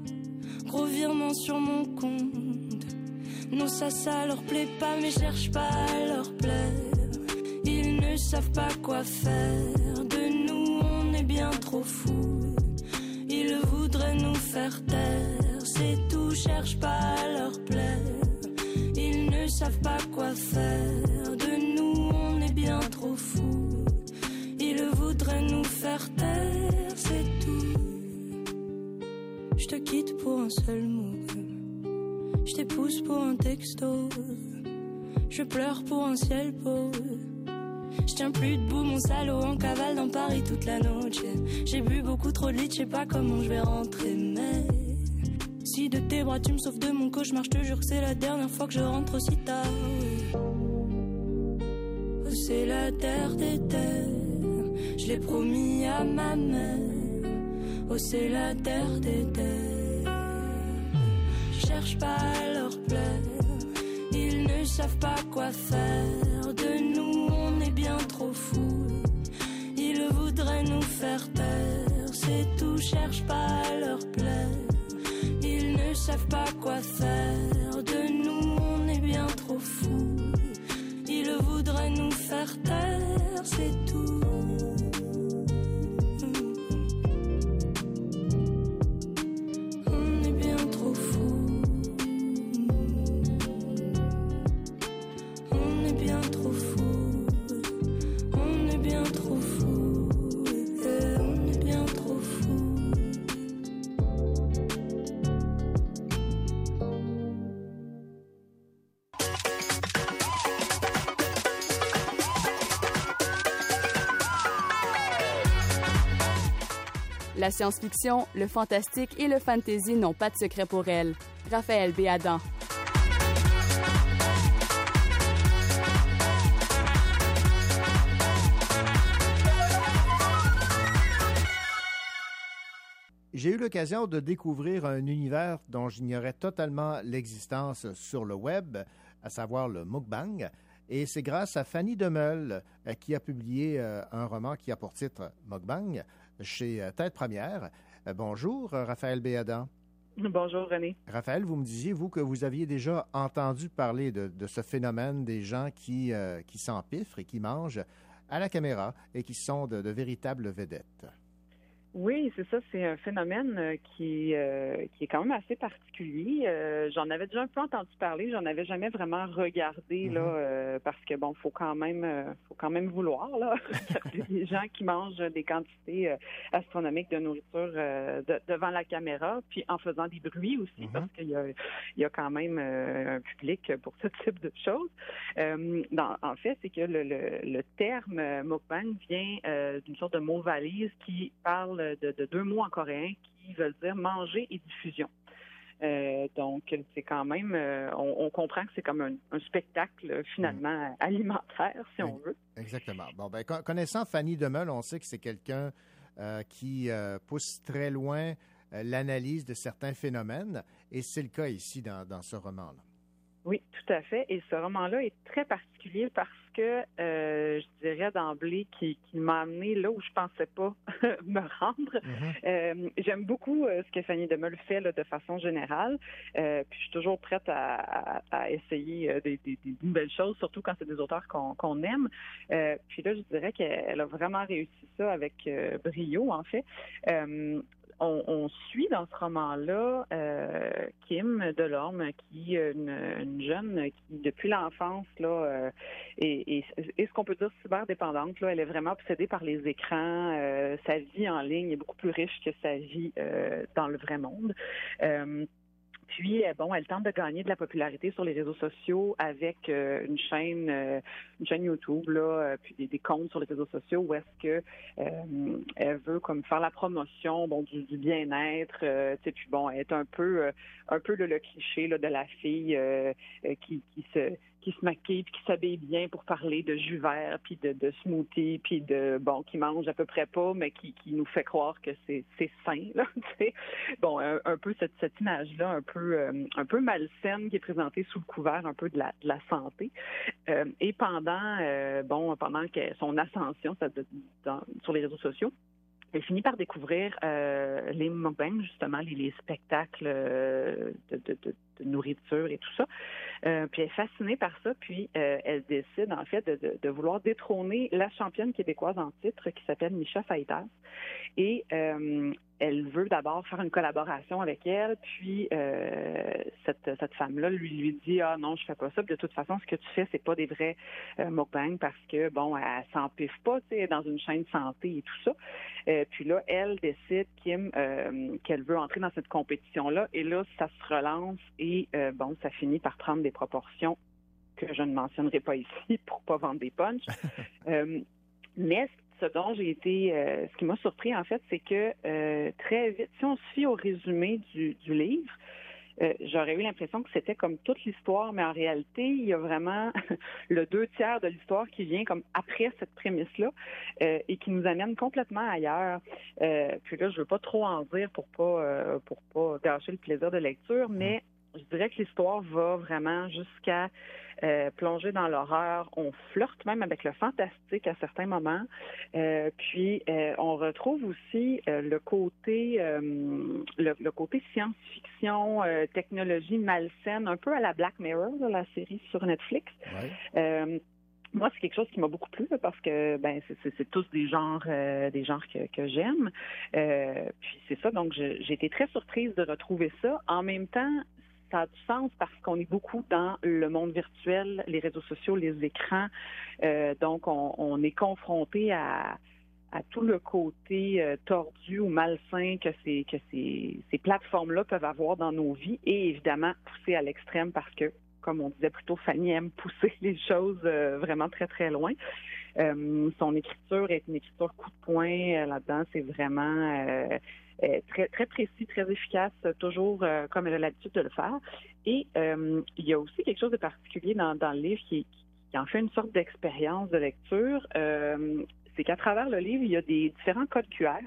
Gros virement sur mon compte. Non, ça, ça leur plaît pas, mais cherche pas à leur plaire. Ils ne savent pas quoi faire. De nous, on est bien trop fous. Ils voudraient nous faire taire. C'est tout, cherche pas à leur plaire. Ils ne savent pas quoi faire. De nous, on est bien trop fous. Ils voudraient nous faire taire. C'est te quitte pour un seul mot. Je t'épouse pour un texto. Je pleure pour un ciel. Je tiens plus debout, mon salaud en cavale dans Paris toute la noche. J'ai bu beaucoup trop de litres, je sais pas comment je vais rentrer, mais. Si de tes bras tu me sauves de mon cauchemar, je te jure que c'est la dernière fois que je rentre aussi tard. Oh, C'est la terre des terres, je l'ai promis à ma mère. Oh, c'est la terre des terres. Cherche pas à leur plaire. Ils ne savent pas quoi faire. De nous, on est bien trop fous. Ils voudraient nous faire taire. C'est tout, cherche pas à leur plaire. Ils ne savent pas quoi faire. De nous, on est bien trop fous. Ils voudraient nous faire taire. C'est tout. La science-fiction, le fantastique et le fantasy n'ont pas de secret pour elle. Raphaël Béadan. J'ai eu l'occasion de découvrir un univers dont j'ignorais totalement l'existence sur le web, à savoir le mukbang. Et c'est grâce à Fanny Demeul euh, qui a publié euh, un roman qui a pour titre Mukbang chez euh, Tête Première. bonjour, Raphaël Béadan. Bonjour, René. Raphaël, vous me disiez, vous, que vous aviez déjà entendu parler de, ce phénomène des gens qui, qui s'empiffrent et qui mangent à la caméra et qui sont de véritables vedettes. Oui, c'est ça. C'est un phénomène euh, qui, euh, qui est quand même assez particulier. Euh, j'en avais déjà un peu entendu parler. J'en avais jamais vraiment regardé là, mm-hmm. parce que bon, faut quand même, faut quand même vouloir là. Des gens qui mangent des quantités astronomiques de nourriture devant la caméra, puis en faisant des bruits aussi, mm-hmm. parce qu'il y a, il y a quand même un public pour ce type de choses. Dans, en fait, c'est que le, le, le terme mukbang vient d'une sorte de mot valise qui parle de, deux mots en coréen qui veulent dire manger et diffusion. Euh, donc, c'est quand même, euh, on, comprend que c'est comme un, spectacle finalement mm. alimentaire, si on veut. Exactement. Bon, ben, connaissant Fanny Demeul, on sait que c'est quelqu'un euh, qui pousse très loin l'analyse de certains phénomènes, et c'est le cas ici dans, dans ce roman-là. Oui, tout à fait. Et ce roman-là est très particulier parce que euh, je dirais d'emblée qui, m'a amené là où je pensais pas me rendre. Mm-hmm. Euh, j'aime beaucoup euh, ce que Fanny Demeul fait de façon générale. puis je suis toujours prête à, essayer des, nouvelles choses, surtout quand c'est des auteurs qu'on aime. puis là, je dirais qu'elle a vraiment réussi ça avec brio, en fait on, suit dans ce roman-là euh, Kim Delorme, qui est une, jeune qui, depuis l'enfance, là, euh, est, ce qu'on peut dire cyberdépendante. Là, elle est vraiment obsédée par les écrans. Euh, sa vie en ligne est beaucoup plus riche que sa vie dans le vrai monde. Puis, euh, bon, elle tente de gagner de la popularité sur les réseaux sociaux avec euh, une chaîne, euh, une chaîne YouTube, là, puis des, comptes sur les réseaux sociaux où est-ce que elle veut comme faire la promotion, bon, du, bien-être, tu sais, puis bon, elle est un peu, un peu le, cliché là, de la fille qui se qui se maquille puis qui s'habille bien pour parler de jus vert puis de, de smoothie puis de bon qui mange à peu près pas mais qui, qui nous fait croire que c'est c'est sain là bon un, peu cette, cette image là un peu euh, un peu malsaine qui est présentée sous le couvert un peu de la, de la santé. Euh, et pendant euh, bon pendant que son ascension sur les réseaux sociaux elle finit par découvrir les mukbangs, justement, les, spectacles de, nourriture et tout ça. Euh, puis elle est fascinée par ça, puis elle décide, en fait, de, vouloir détrôner la championne québécoise en titre qui s'appelle Micha Faitas. Et elle veut d'abord faire une collaboration avec elle, puis euh, cette, cette femme-là lui lui dit ah non je fais pas ça. de toute façon ce que tu fais c'est pas des vrais euh, mukbangs parce que bon elle s'empiffe pas, tu sais, dans une chaîne de santé et tout ça. Euh, puis là elle décide euh, qu'elle veut entrer dans cette compétition-là et là ça se relance bon ça finit par prendre des proportions que je ne mentionnerai pas ici pour pas vendre des punchs. mais ce dont j'ai été, euh, ce qui m'a surpris en fait, c'est que euh, très vite, si on se fie au résumé du, livre, euh, j'aurais eu l'impression que c'était comme toute l'histoire, mais en réalité, il y a vraiment le deux tiers de l'histoire qui vient comme après cette prémisse-là et qui nous amène complètement ailleurs. puis là, je veux pas trop en dire pour pas pour pas gâcher le plaisir de lecture, mais je dirais que l'histoire va vraiment jusqu'à euh, plonger dans l'horreur. On flirte même avec le fantastique à certains moments. Euh, puis euh, on retrouve aussi le côté le, côté science-fiction, technologie malsaine, un peu à la Black Mirror, la série sur Netflix. moi, c'est quelque chose qui m'a beaucoup plu parce que ben c'est tous des genres des genres que, que j'aime. puis c'est ça, donc j'ai été très surprise de retrouver ça. En même temps, ça a du sens parce qu'on est beaucoup dans le monde virtuel, les réseaux sociaux, les écrans. Euh, donc, on, est confronté à, tout le côté euh, tordu ou malsain que ces, plateformes-là peuvent avoir dans nos vies et évidemment poussé à l'extrême parce que, comme on disait plutôt, Fanny aime pousser les choses euh, vraiment très, très loin. son écriture est une écriture coup de poing là-dedans. C'est vraiment très, très précis, très efficace, toujours comme elle a l'habitude de le faire. Et il y a aussi quelque chose de particulier dans, dans le livre qui, qui en fait une sorte d'expérience de lecture. c'est qu'à travers le livre, il y a des différents codes QR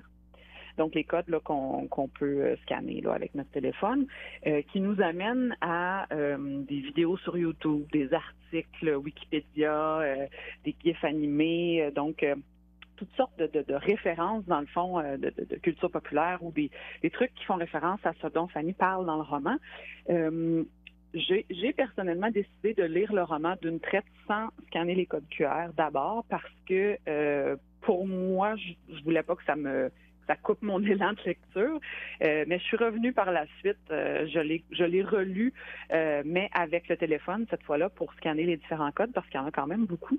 donc les codes qu'on peut euh, scanner là, avec notre téléphone, euh, qui nous amènent à euh, des vidéos sur YouTube, des articles Wikipédia, des gifs animés, donc toutes sortes de, références, dans le fond, de, culture populaire ou des, trucs qui font référence à ce dont Fanny parle dans le roman. j'ai personnellement décidé de lire le roman d'une traite sans scanner les codes QR d'abord parce que pour moi, je, je voulais pas que ça me ça coupe mon élan de lecture. Euh, mais je suis revenue par la suite. Euh, je l'ai, je l'ai relu, euh, mais avec le téléphone cette fois-là pour scanner les différents codes parce qu'il y en a quand même beaucoup.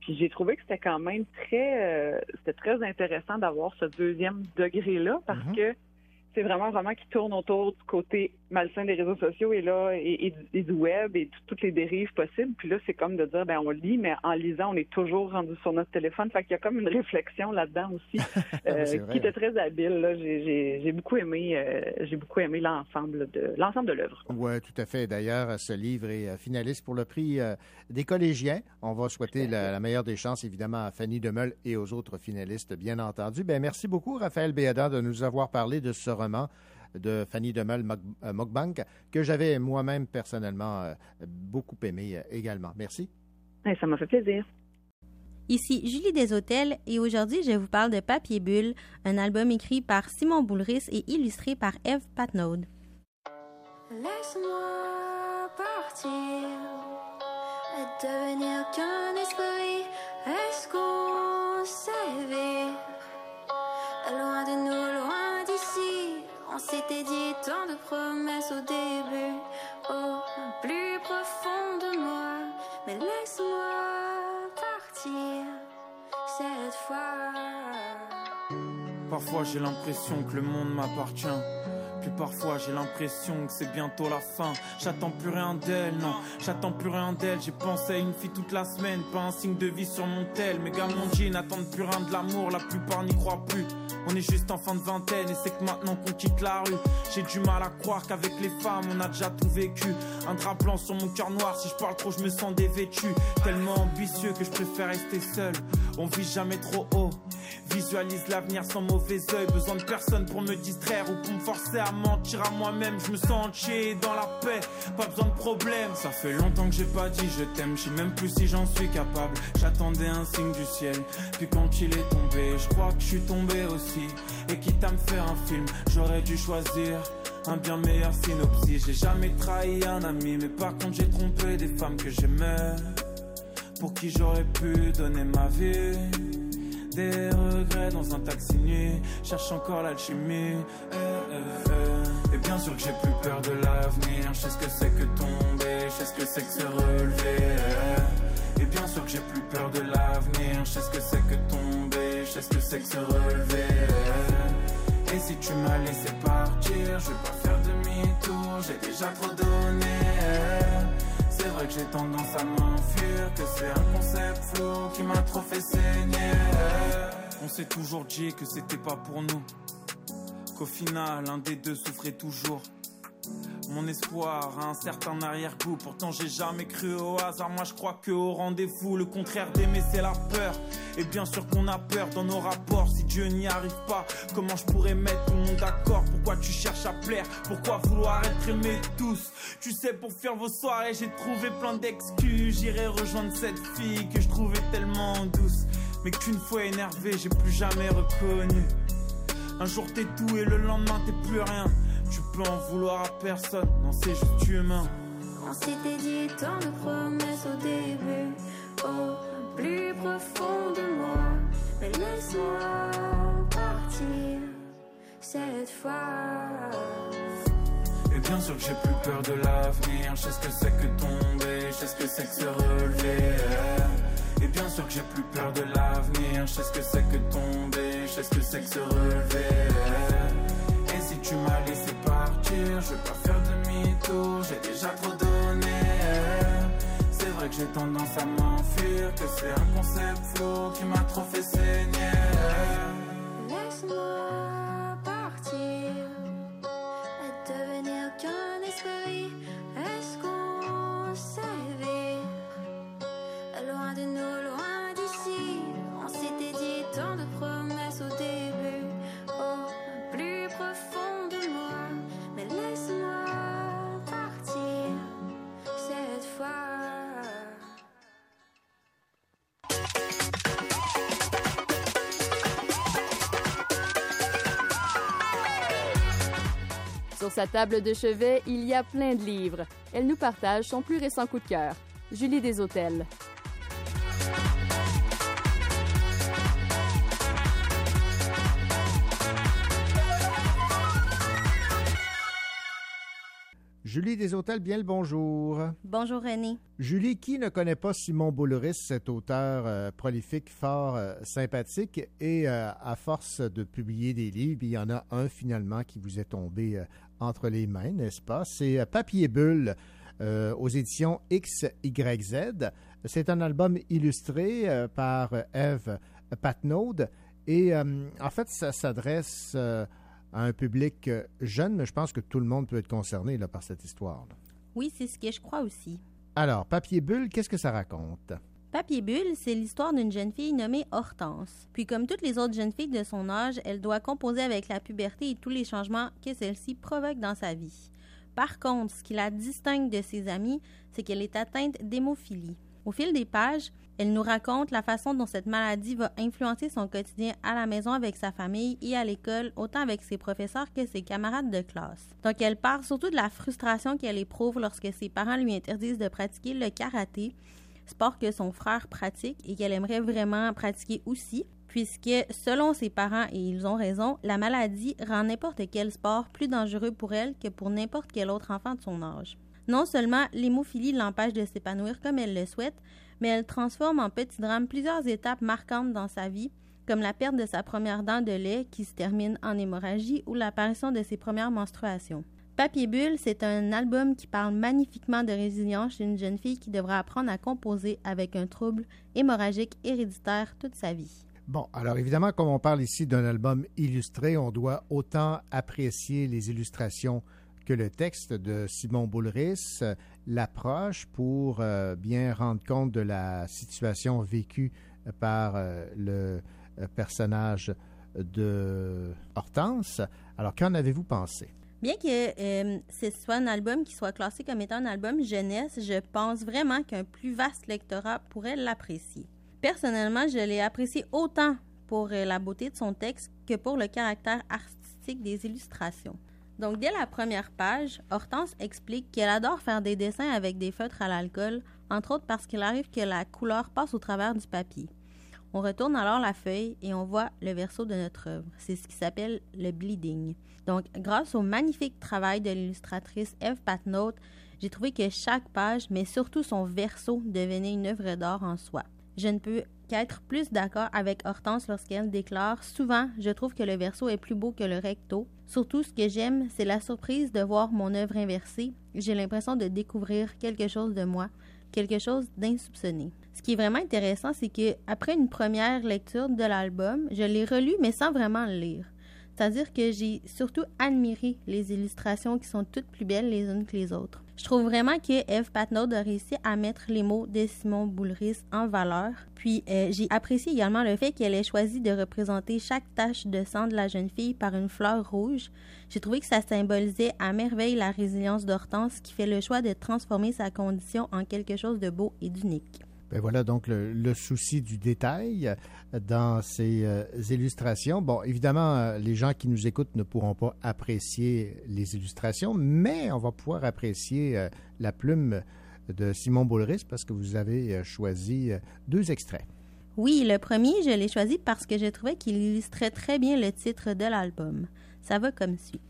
puis j'ai trouvé que c'était quand même très, c'était très intéressant d'avoir ce deuxième degré-là parce mm-hmm. que c'est vraiment un roman qui tourne autour du côté malsain des réseaux sociaux et là et, du web et toutes les dérives possibles. Puis là, c'est comme de dire ben on lit, mais en lisant, on est toujours rendu sur notre téléphone. Fait qu'il y a comme une réflexion là-dedans aussi euh, qui était très habile. J'ai beaucoup aimé euh, j'ai beaucoup aimé l'ensemble de l'ensemble de l'œuvre. Oui, tout à fait. D'ailleurs, ce livre est euh, finaliste pour le prix des collégiens. On va souhaiter la, meilleure des chances, évidemment, à Fanny Demeul et aux autres finalistes, bien entendu. Ben merci beaucoup, Raphaël Béada, de nous avoir parlé de ce roman de Fanny Demel euh, Mokbank, que j'avais moi-même personnellement euh, beaucoup aimé euh, également. Merci. Ça m'a fait plaisir. Ici Julie Deshôtels et aujourd'hui je vous parle de Papier Bulle, un album écrit par Simon Boulris et illustré par Eve Patnaud. Laisse-moi partir et devenir qu'un esprit. Est-ce qu'on s'était dit tant de promesses au début, au plus profond de moi. Mais laisse-moi partir cette fois. Parfois j'ai l'impression que le monde m'appartient. Puis parfois j'ai l'impression que c'est bientôt la fin. J'attends plus rien d'elle, non, j'attends plus rien d'elle. J'ai pensé à une fille toute la semaine, pas un signe de vie sur mon tel. Mes gars, n'attendent plus rien de l'amour, la plupart n'y croient plus. On est juste en fin de vingtaine et c'est que maintenant qu'on quitte la rue. J'ai du mal à croire qu'avec les femmes on a déjà tout vécu. Un drap blanc sur mon cœur noir, si je parle trop je me sens dévêtu. Tellement ambitieux que je préfère rester seul. On vit jamais trop haut. Visualise l'avenir sans mauvais oeil. Besoin de personne pour me distraire ou pour me forcer à mentir à moi-même. Je me sens entier dans la paix, pas besoin de problème. Ça fait longtemps que j'ai pas dit je t'aime, je même plus si j'en suis capable. J'attendais un signe du ciel, puis quand il est tombé, je crois que je suis tombé aussi. Et quitte à me faire un film, j'aurais dû choisir un bien meilleur synopsis. J'ai jamais trahi un ami, mais par contre j'ai trompé des femmes que j'aimais. Pour qui j'aurais pu donner ma vie. Des regrets dans un taxi nuit, cherche encore l'alchimie. Eh, eh, eh. Et bien sûr que j'ai plus peur de l'avenir, je sais ce que c'est que tomber, je sais ce que c'est que se relever. Et bien sûr que j'ai plus peur de l'avenir, je sais ce que c'est que tomber, sais ce que c'est que se relever. Et si tu m'as laissé partir, je vais pas faire demi-tour, j'ai déjà trop donné. C'est vrai que j'ai tendance à m'enfuir, que c'est un concept flou qui m'a trop fait saigner. On s'est toujours dit que c'était pas pour nous, qu'au final un des deux souffrait toujours. Mon espoir a un certain arrière-goût, pourtant j'ai jamais cru au hasard. Moi je crois que au rendez-vous, le contraire d'aimer c'est la peur. Et bien sûr qu'on a peur dans nos rapports. Si Dieu n'y arrive pas, comment je pourrais mettre tout le monde d'accord? Pourquoi tu cherches à plaire? Pourquoi vouloir être aimé tous? Tu sais, pour faire vos soirées, j'ai trouvé plein d'excuses. J'irai rejoindre cette fille que je trouvais tellement douce. Mais qu'une fois énervé, j'ai plus jamais reconnu. Un jour t'es tout et le lendemain t'es plus rien. Tu peux en vouloir à personne, non c'est juste humain. On s'était dit tant de promesses au début, au plus profond de moi. Mais laisse-moi partir cette fois. Et bien sûr que j'ai plus peur de l'avenir, je sais ce que c'est que tomber, je sais ce que c'est que se relever. Et bien sûr que j'ai plus peur de l'avenir, je sais ce que c'est que tomber, je sais ce que c'est que se relever tu m'as laissé partir, je vais pas faire demi-tour, j'ai déjà trop donné. C'est vrai que j'ai tendance à m'enfuir, que c'est un concept flou qui m'a trop fait saigner. Laisse-moi partir et devenir qu'un esprit. Est-ce qu'on s'éveille loin de nous, Sur sa table de chevet, il y a plein de livres. Elle nous partage son plus récent coup de cœur. Julie des Hôtels. Julie des Hôtels, bien le bonjour. Bonjour René. Julie, qui ne connaît pas Simon Boulris, cet auteur euh, prolifique, fort euh, sympathique, et euh, à force de publier des livres, il y en a un finalement qui vous est tombé euh, entre les mains, n'est-ce pas? C'est euh, Papier Bulle euh, aux éditions XYZ. C'est un album illustré euh, par Eve Patnaud et euh, en fait, ça s'adresse à un public jeune, mais je pense que tout le monde peut être concerné là, par cette histoire. là. Oui, c'est ce que je crois aussi. Alors, Papier Bulle, qu'est-ce que ça raconte? Papier Bulle, c'est l'histoire d'une jeune fille nommée Hortense. Puis comme toutes les autres jeunes filles de son âge, elle doit composer avec la puberté et tous les changements que celle-ci provoque dans sa vie. Par contre, ce qui la distingue de ses amis, c'est qu'elle est atteinte d'hémophilie. Au fil des pages, elle nous raconte la façon dont cette maladie va influencer son quotidien à la maison avec sa famille et à l'école, autant avec ses professeurs que ses camarades de classe. Donc elle parle surtout de la frustration qu'elle éprouve lorsque ses parents lui interdisent de pratiquer le karaté, sport que son frère pratique et qu'elle aimerait vraiment pratiquer aussi, puisque selon ses parents, et ils ont raison, la maladie rend n'importe quel sport plus dangereux pour elle que pour n'importe quel autre enfant de son âge. Non seulement l'hémophilie l'empêche de s'épanouir comme elle le souhaite, mais elle transforme en petit drame plusieurs étapes marquantes dans sa vie, comme la perte de sa première dent de lait qui se termine en hémorragie ou l'apparition de ses premières menstruations. Papier Bulle, c'est un album qui parle magnifiquement de résilience chez une jeune fille qui devra apprendre à composer avec un trouble hémorragique héréditaire toute sa vie. Bon, alors évidemment, comme on parle ici d'un album illustré, on doit autant apprécier les illustrations que le texte de Simon Boulris, l'approche pour euh, bien rendre compte de la situation vécue par euh, le euh, personnage de Hortense. Alors, qu'en avez-vous pensé? Bien que euh, ce soit un album qui soit classé comme étant un album jeunesse, je pense vraiment qu'un plus vaste lectorat pourrait l'apprécier. Personnellement, je l'ai apprécié autant pour euh, la beauté de son texte que pour le caractère artistique des illustrations. Donc, dès la première page, Hortense explique qu'elle adore faire des dessins avec des feutres à l'alcool, entre autres parce qu'il arrive que la couleur passe au travers du papier. On retourne alors la feuille et on voit le verso de notre œuvre. C'est ce qui s'appelle le bleeding. Donc, grâce au magnifique travail de l'illustratrice Eve Patnaud, j'ai trouvé que chaque page, mais surtout son verso, devenait une œuvre d'art en soi. Je ne peux qu'être plus d'accord avec Hortense lorsqu'elle déclare Souvent, je trouve que le verso est plus beau que le recto. Surtout, ce que j'aime, c'est la surprise de voir mon œuvre inversée. J'ai l'impression de découvrir quelque chose de moi, quelque chose d'insoupçonné. Ce qui est vraiment intéressant, c'est que après une première lecture de l'album, je l'ai relu mais sans vraiment le lire. C'est-à-dire que j'ai surtout admiré les illustrations qui sont toutes plus belles les unes que les autres. Je trouve vraiment que Eve Patnaud a réussi à mettre les mots de Simon Boulris en valeur. Puis euh, j'ai apprécié également le fait qu'elle ait choisi de représenter chaque tache de sang de la jeune fille par une fleur rouge. J'ai trouvé que ça symbolisait à merveille la résilience d'Hortense qui fait le choix de transformer sa condition en quelque chose de beau et d'unique. Ben voilà donc le, souci du détail euh, dans ces euh, illustrations. Bon, évidemment, euh, les gens qui nous écoutent ne pourront pas apprécier les illustrations, mais on va pouvoir apprécier la plume de Simon Boulris parce que vous avez choisi deux extraits. Oui, le premier, je l'ai choisi parce que je trouvais qu'il illustrait très bien le titre de l'album. Ça va comme suit.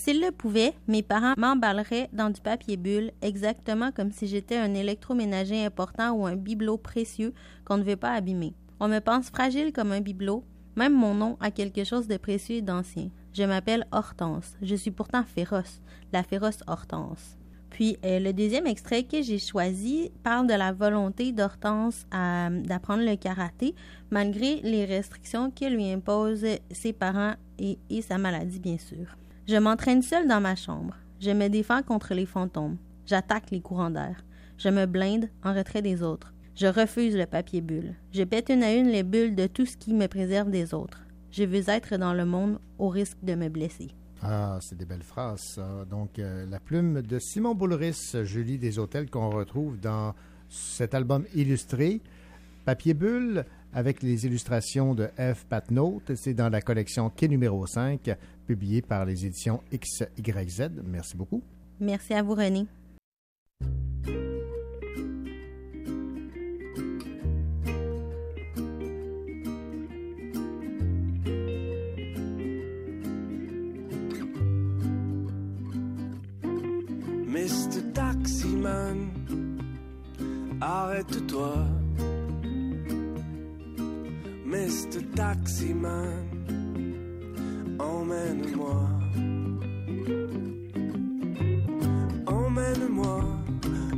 S'ils le pouvaient, mes parents m'emballeraient dans du papier bulle, exactement comme si j'étais un électroménager important ou un bibelot précieux qu'on ne veut pas abîmer. On me pense fragile comme un bibelot, même mon nom a quelque chose de précieux et d'ancien. Je m'appelle Hortense. Je suis pourtant féroce, la féroce Hortense. Puis euh, le deuxième extrait que j'ai choisi parle de la volonté d'Hortense d'apprendre le karaté malgré les restrictions que lui imposent ses parents et, et sa maladie bien sûr. Je m'entraîne seule dans ma chambre. Je me défends contre les fantômes. J'attaque les courants d'air. Je me blinde en retrait des autres. Je refuse le papier bulle. Je pète une à une les bulles de tout ce qui me préserve des autres. Je veux être dans le monde au risque de me blesser. Ah, c'est des belles phrases, ça. Donc, euh, la plume de Simon Boulris, Julie des Hôtels, qu'on retrouve dans cet album illustré, Papier Bulle, avec les illustrations de F. Patnaud. C'est dans la collection Quai numéro 5, publiée par les éditions XYZ. Merci beaucoup. Merci à vous, René. Mr. Taximan, arrête-toi. Mr. Taximan, emmène-moi. Emmène-moi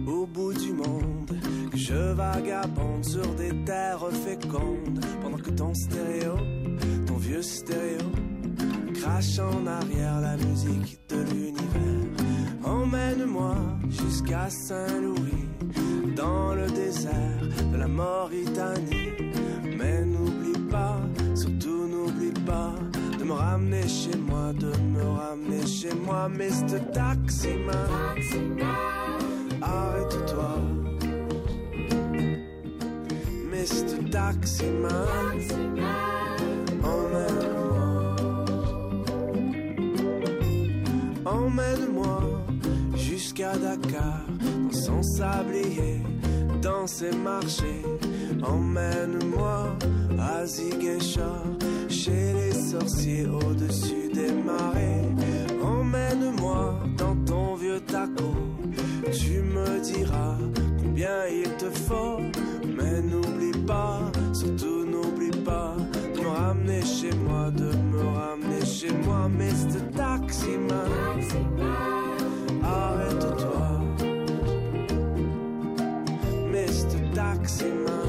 au bout du monde, que je vagabonde sur des terres fécondes, pendant que ton stéréo, ton vieux stéréo, crache en arrière la musique de l'univers. Emmène-moi jusqu'à Saint-Louis, dans le désert de la Mauritanie. De me ramener chez moi, de me ramener chez moi, Mr. Taximan. Arrête-toi, Mr. Taximan. Emmène-moi. Emmène-moi jusqu'à Dakar, dans son sablier, dans ses marchés. Emmène-moi à Ziguinchor, chez les sorciers au-dessus des marées. Emmène-moi dans ton vieux taco, tu me diras combien il te faut. Mais n'oublie pas, surtout n'oublie pas, de me ramener chez moi, de me ramener chez moi, Mr. Taximan. Arrête-toi, Mr. Taximan.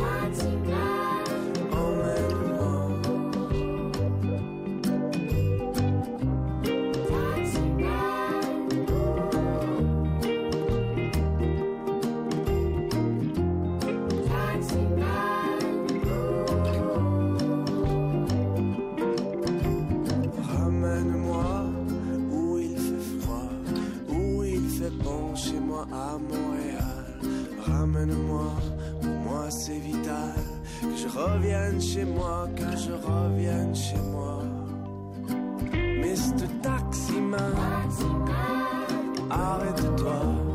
Que je revienne chez moi, que je revienne chez moi. Mr. Taximan, arrête-toi.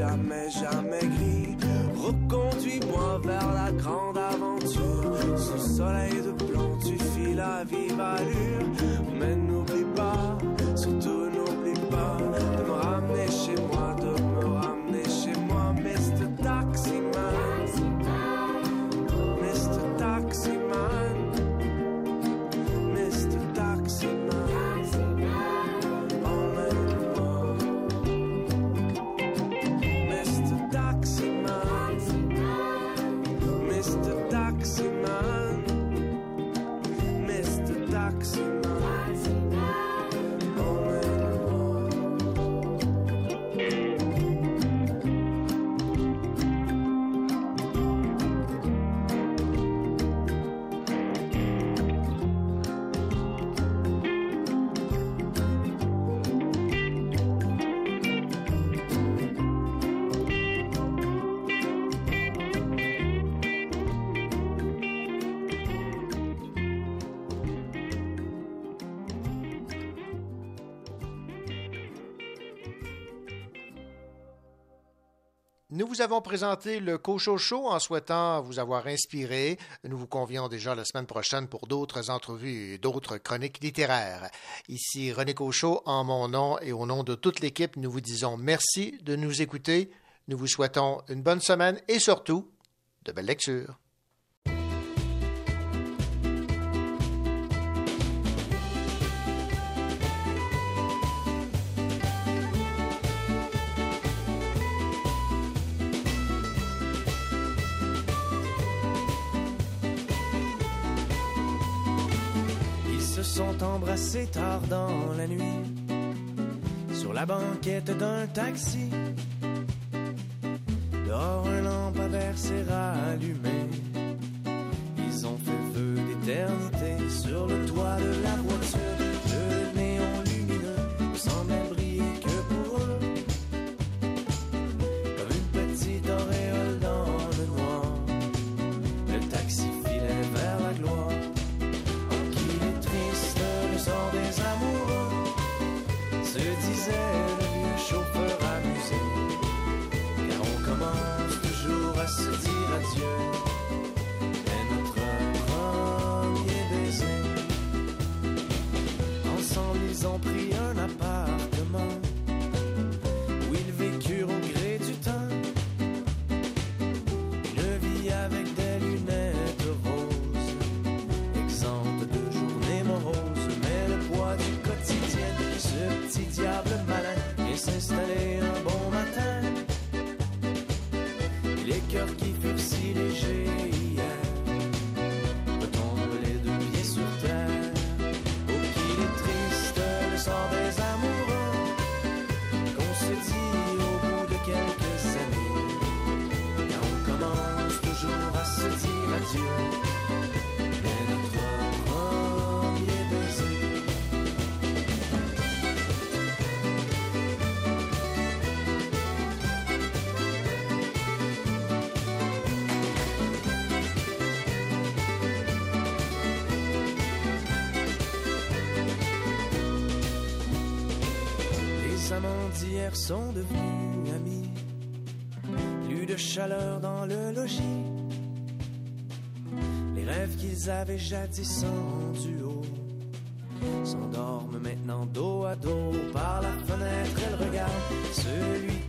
Jamais, jamais gris. Nous avons présenté le Cochocho en souhaitant vous avoir inspiré. Nous vous convions déjà la semaine prochaine pour d'autres entrevues et d'autres chroniques littéraires. Ici René Cochot, en mon nom et au nom de toute l'équipe, nous vous disons merci de nous écouter. Nous vous souhaitons une bonne semaine et surtout de belles lectures. Sont embrassés tard dans la nuit sur la banquette d'un taxi. Dehors, un lampadaire s'est rallumé. Ils ont fait feu d'éternité sur le toit de la voiture. Sont devenus amis. Plus de chaleur dans le logis. Les rêves qu'ils avaient jadis en duo s'endorment maintenant dos à dos. Par la fenêtre, elle regarde celui